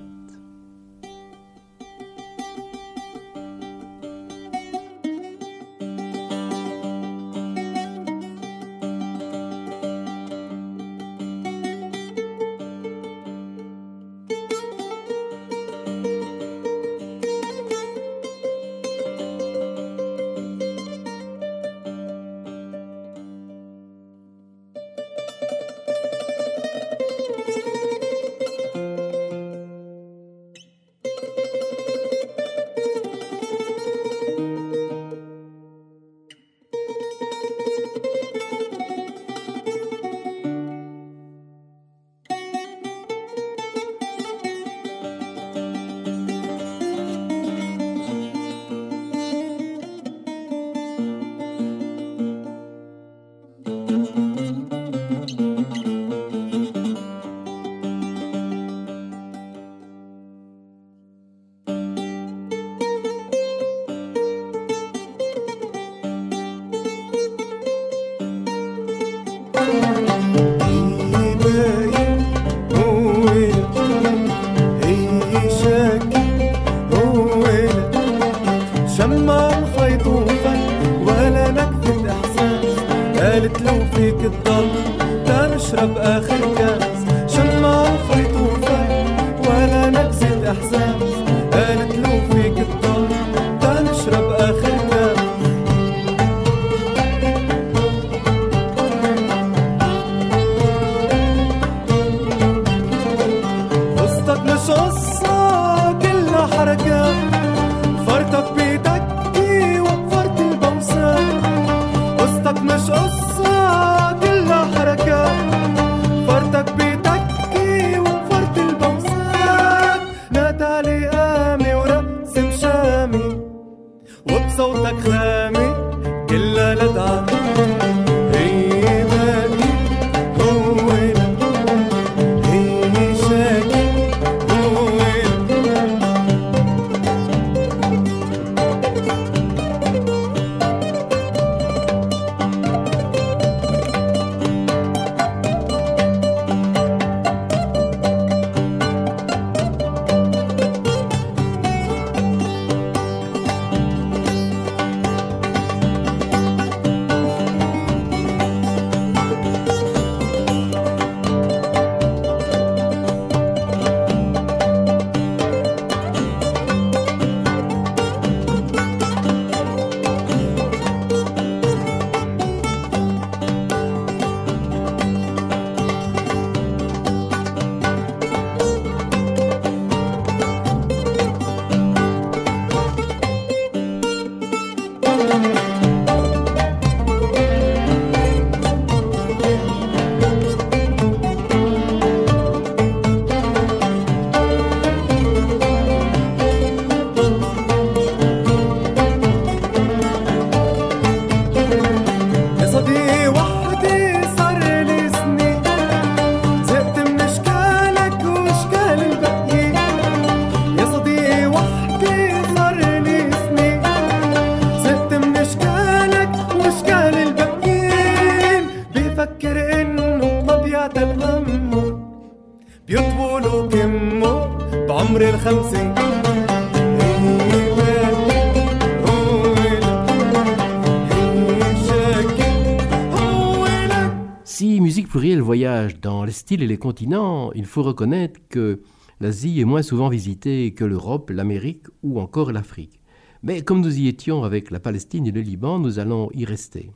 Et les continents, il faut reconnaître que l'Asie est moins souvent visitée que l'Europe, l'Amérique ou encore l'Afrique. Mais comme nous y étions avec la Palestine et le Liban, nous allons y rester.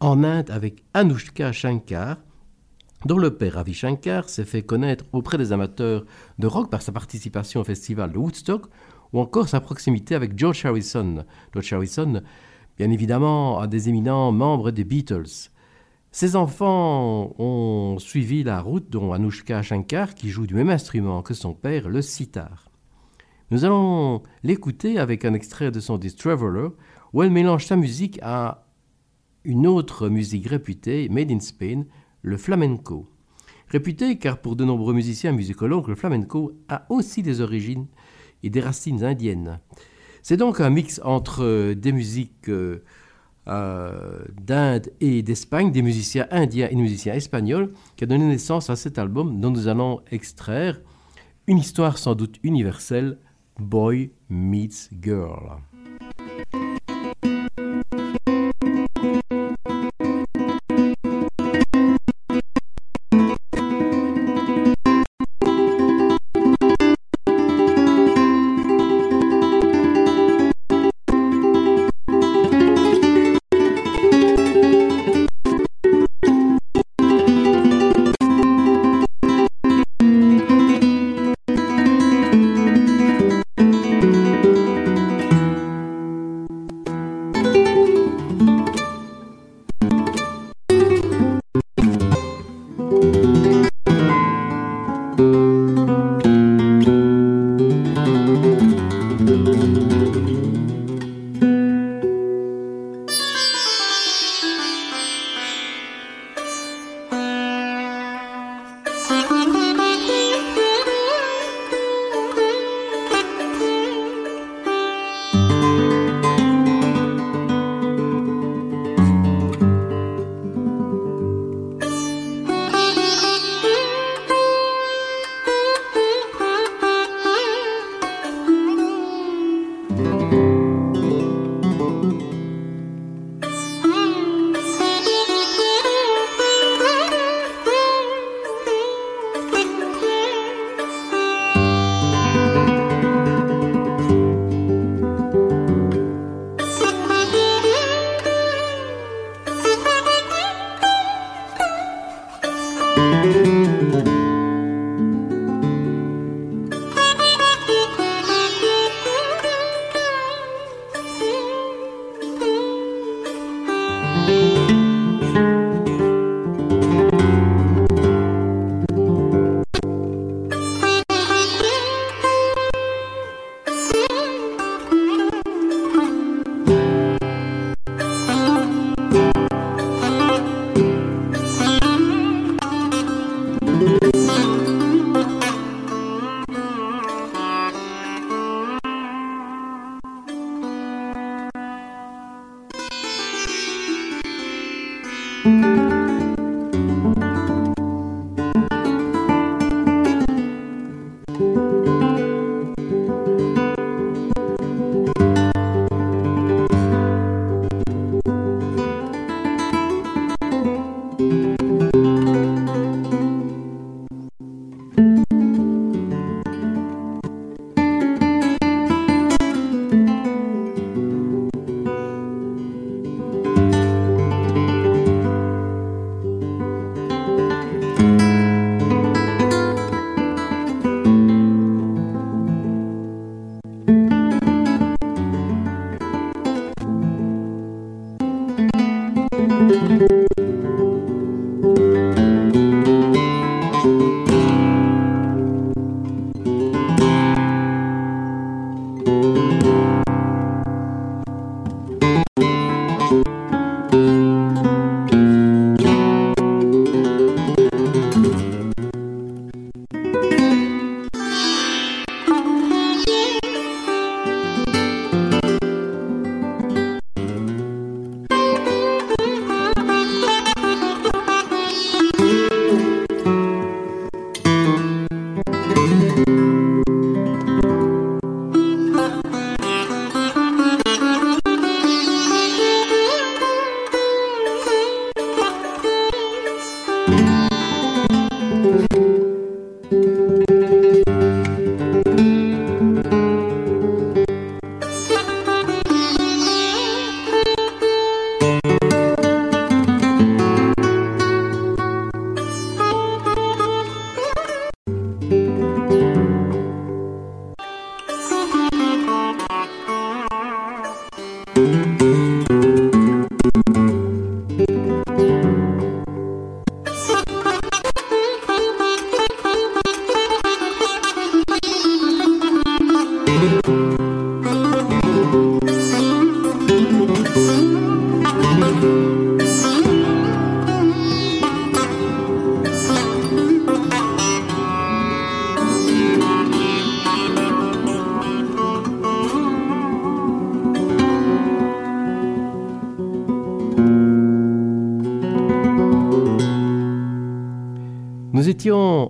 En Inde avec Anushka Shankar, dont le père Ravi Shankar s'est fait connaître auprès des amateurs de rock par sa participation au festival de Woodstock ou encore sa proximité avec George Harrison. George Harrison, bien évidemment, un des éminents membres des Beatles. Ses enfants ont suivi la route dont Anushka Shankar, qui joue du même instrument que son père, le sitar. Nous allons l'écouter avec un extrait de son disque Traveler, où elle mélange sa musique à une autre musique réputée, made in Spain, le flamenco. Réputé car pour de nombreux musiciens musicologues, le flamenco a aussi des origines et des racines indiennes. C'est donc un mix entre euh, des musiques euh, d'Inde et d'Espagne, des musiciens indiens et musiciens espagnols, qui a donné naissance à cet album dont nous allons extraire une histoire sans doute universelle, Boy Meets Girl.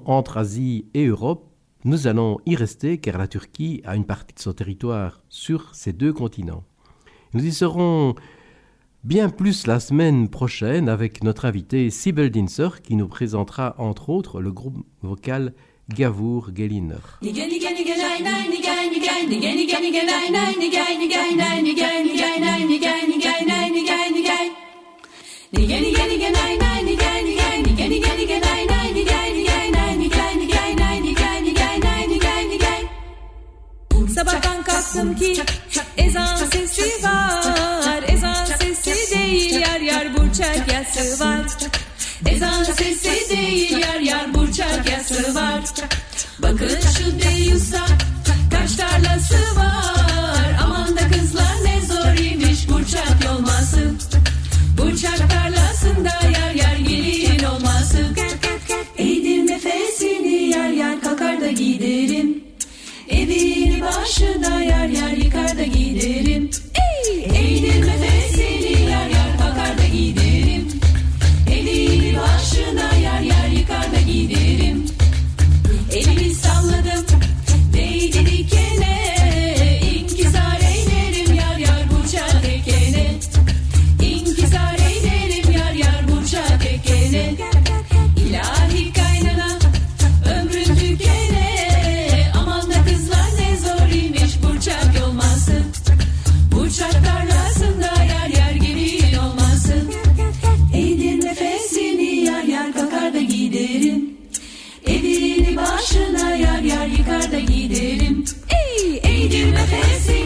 Entre Asie et Europe. Nous allons y rester car la Turquie a une partie de son territoire sur ces deux continents. Nous y serons bien plus la semaine prochaine avec notre invité Sibel Dinser qui nous présentera entre autres le groupe vocal Gavour Geliner. Sabahtan kalktım ki ezan sesi var Ezan sesi değil yar yar burçak yası var Ezan sesi değil yar yar burçak yası var Bakın şu deyusa kaç tarlası var Aman da kızlar ne zor imiş burçak yolması Burçak tarlasında Karşına yer yer yıkar da giderim. Eğdir nefesini yer yer bakar da giderim. yer yıkar da giderim. Ey, ey girme fesin.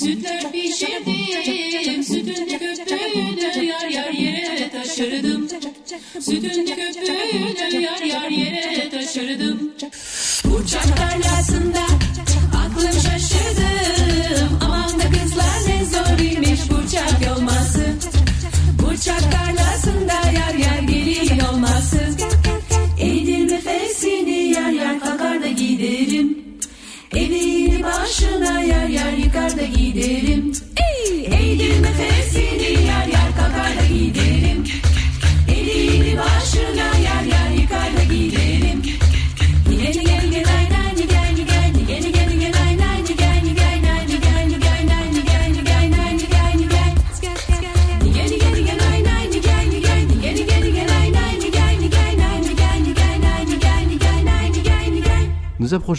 Süt bir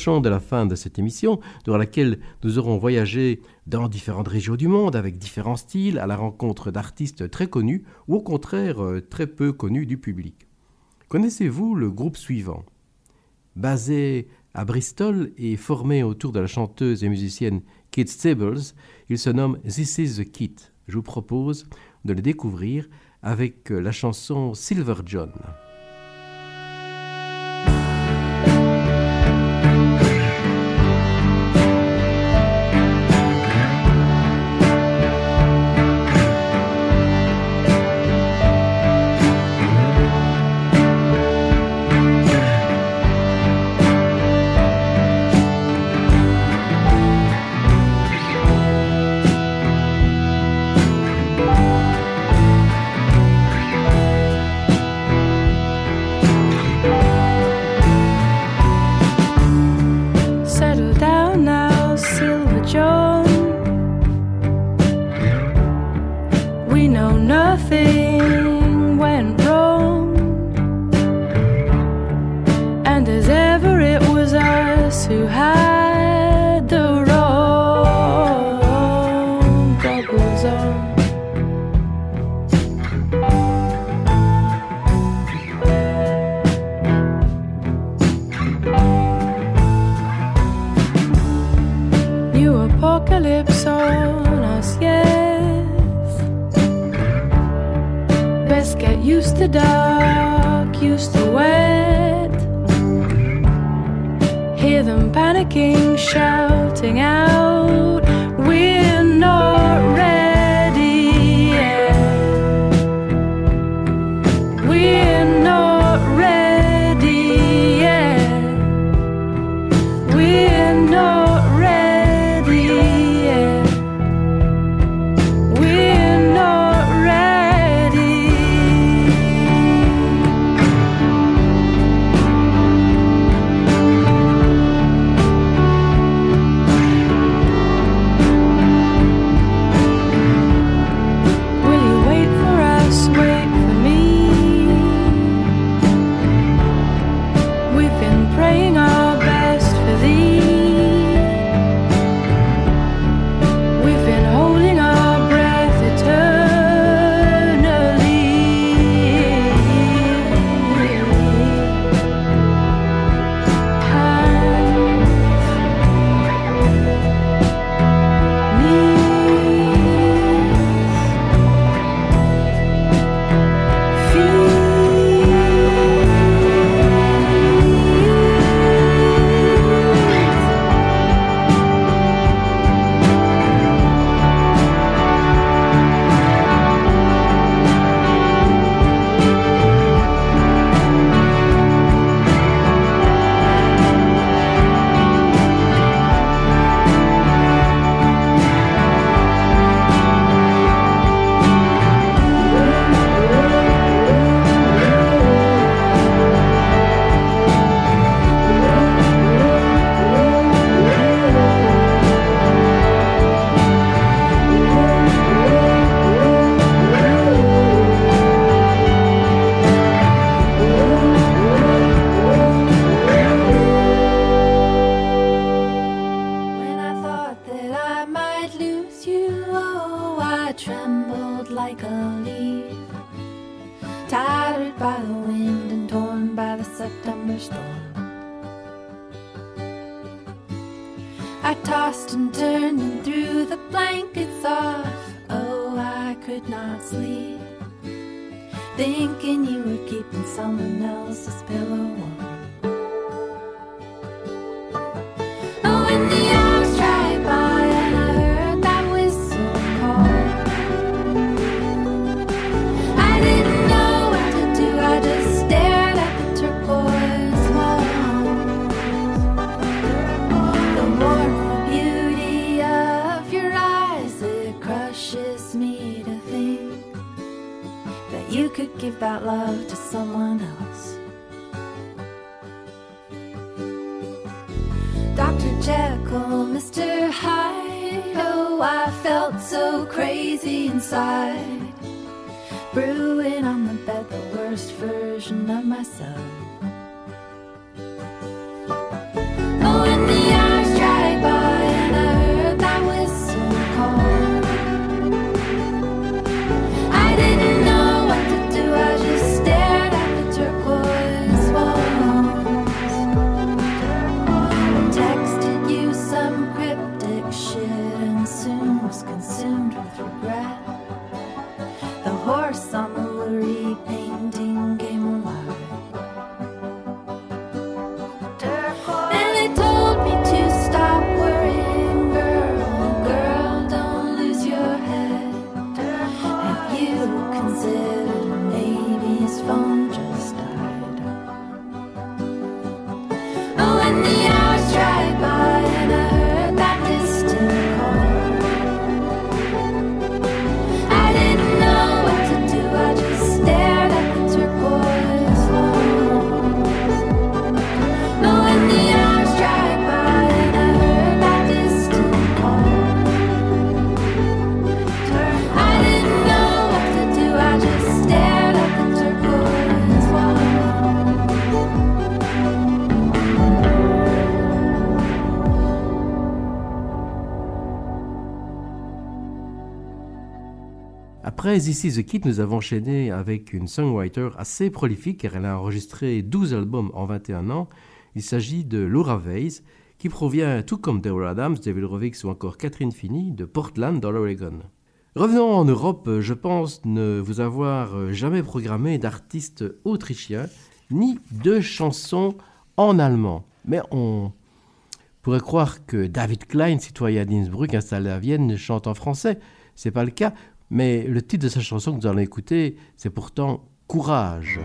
de la fin de cette émission, durant laquelle nous aurons voyagé dans différentes régions du monde avec différents styles, à la rencontre d'artistes très connus ou au contraire euh, très peu connus du public. Connaissez-vous le groupe suivant? Basé à Bristol et formé autour de la chanteuse et musicienne Kate Stables, il se nomme This is the Kit. Je vous propose de le découvrir avec la chanson Silver John. après This is the Kid, nous avons enchaîné avec une songwriter assez prolifique car elle a enregistré 12 albums en 21 ans. Il s'agit de Laura Weiss, qui provient, tout comme Deborah Adams, David Rovix ou encore Catherine Finney, de Portland dans l'Oregon. Revenons en Europe, je pense ne vous avoir jamais programmé d'artistes autrichiens ni de chansons en allemand. Mais on pourrait croire que David Klein, citoyen d'Innsbruck installé à Vienne, chante en français. C'est pas le cas, mais le titre de sa chanson que nous allons écouter, c'est pourtant Courage.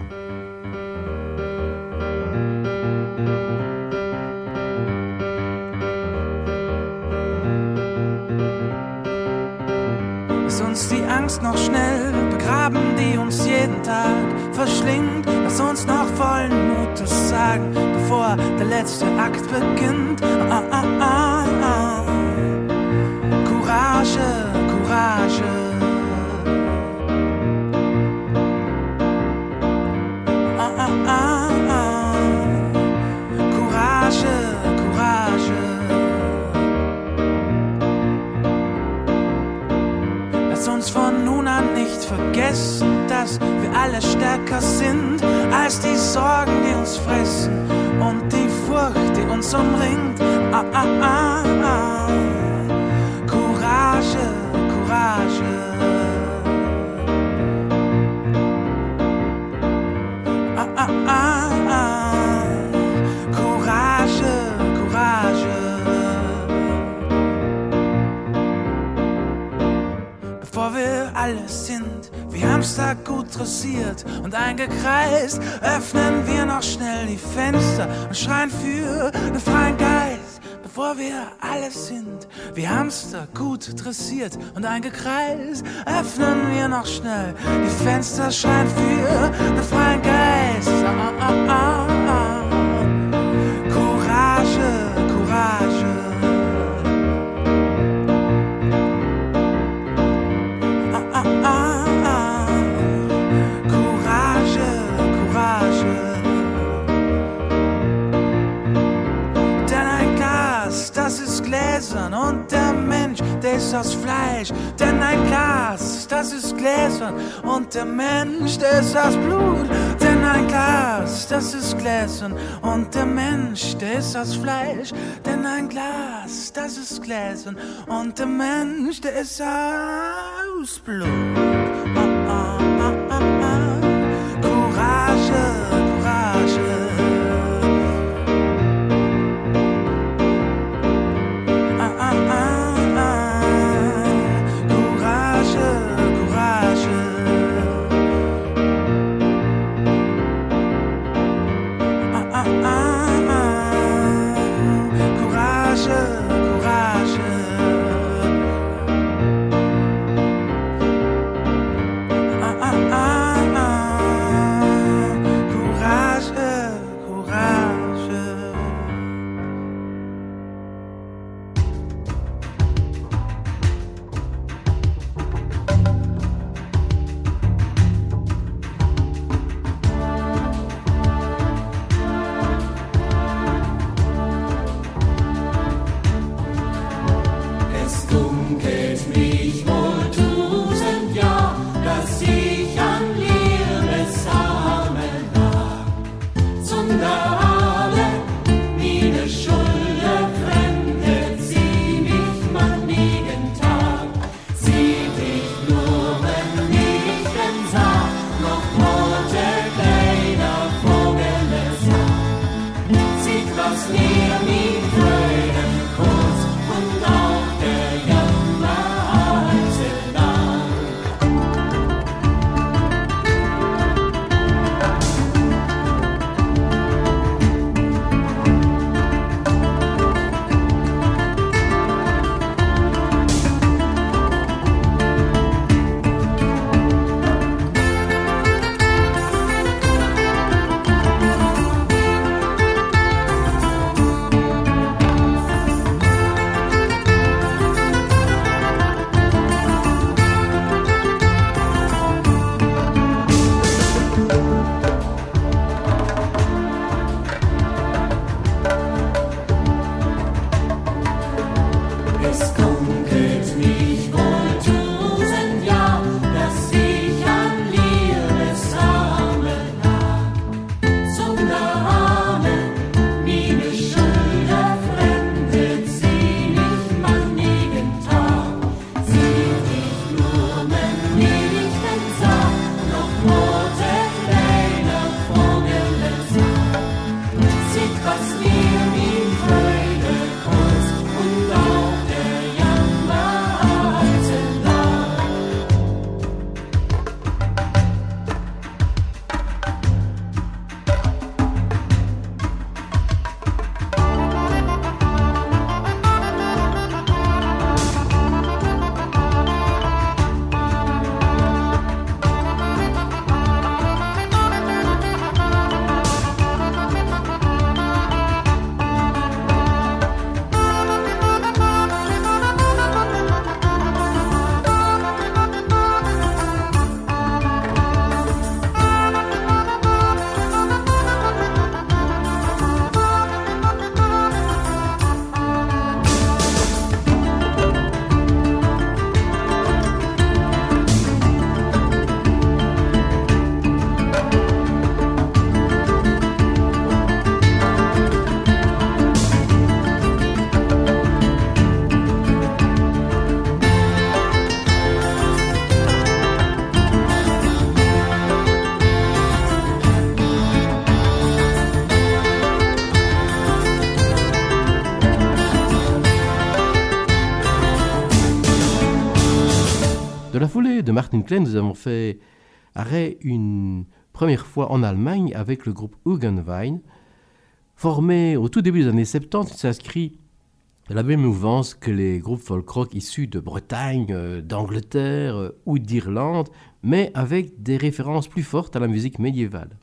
Lass uns die Angst noch schnell begraben, die uns jeden Tag verschlingt? Lass uns noch vollen Mutes sagen, bevor der letzte Akt beginnt. Ah, ah, ah, ah. Courage, Courage. Vergessen, dass wir alle stärker sind als die Sorgen, die uns fressen und die Furcht, die uns umringt. Ah, ah, ah, ah. Courage, Courage. Ah, ah, ah. Courage, Courage. bevor wir alles Hamster gut dressiert und eingekreist, öffnen wir noch schnell die Fenster und schreien für den freien Geist. Bevor wir alles sind, wie Hamster gut dressiert und eingekreist, öffnen wir noch schnell die Fenster, schreien für den freien Geist. Ah, ah, ah, ist aus Fleisch. Denn ein Glas, das ist gläsern und der Mensch, der ist aus Blut. Denn ein Glas, das ist gläsern und der Mensch, der ist aus Fleisch. Denn ein Glas, das ist gläsern und der Mensch, der ist aus Blut. De de Martin Klein, nous avons fait arrêt une première fois en Allemagne avec le groupe Hugenwein. Formé au tout début des années 70, il s'inscrit dans la même mouvance que les groupes folk rock issus de Bretagne, euh, d'Angleterre euh, ou d'Irlande, mais avec des références plus fortes à la musique médiévale.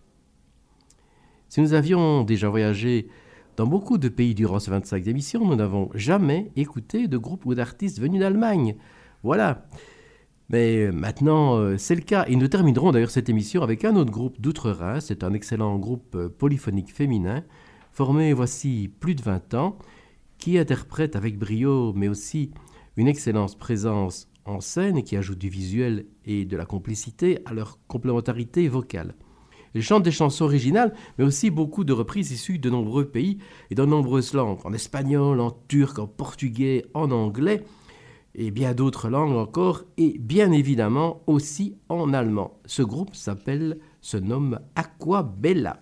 Si nous avions déjà voyagé dans beaucoup de pays durant ces 25 émissions, nous n'avons jamais écouté de groupe ou d'artistes venus d'Allemagne. Voilà. Mais maintenant, euh, c'est le cas. Et nous terminerons d'ailleurs cette émission avec un autre groupe d'Outre-Rhin. C'est un excellent groupe euh, polyphonique féminin, formé voici plus de 20 ans, qui interprète avec brio, mais aussi une excellente présence en scène et qui ajoute du visuel et de la complicité à leur complémentarité vocale. Ils chantent des chansons originales, mais aussi beaucoup de reprises issues de nombreux pays et de nombreuses langues, en espagnol, en turc, en portugais, en anglais, et bien d'autres langues encore, et bien évidemment aussi en allemand. Ce groupe s'appelle, se nomme Aquabella.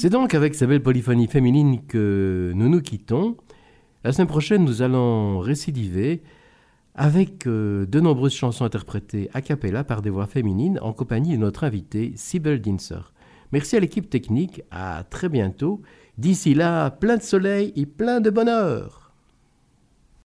C'est donc avec sa belle polyphonie féminine que nous nous quittons. La semaine prochaine, nous allons récidiver avec euh, de nombreuses chansons interprétées a cappella par des voix féminines en compagnie de notre invitée Sybil Dinser. Merci à l'équipe technique, à très bientôt. D'ici là, plein de soleil et plein de bonheur.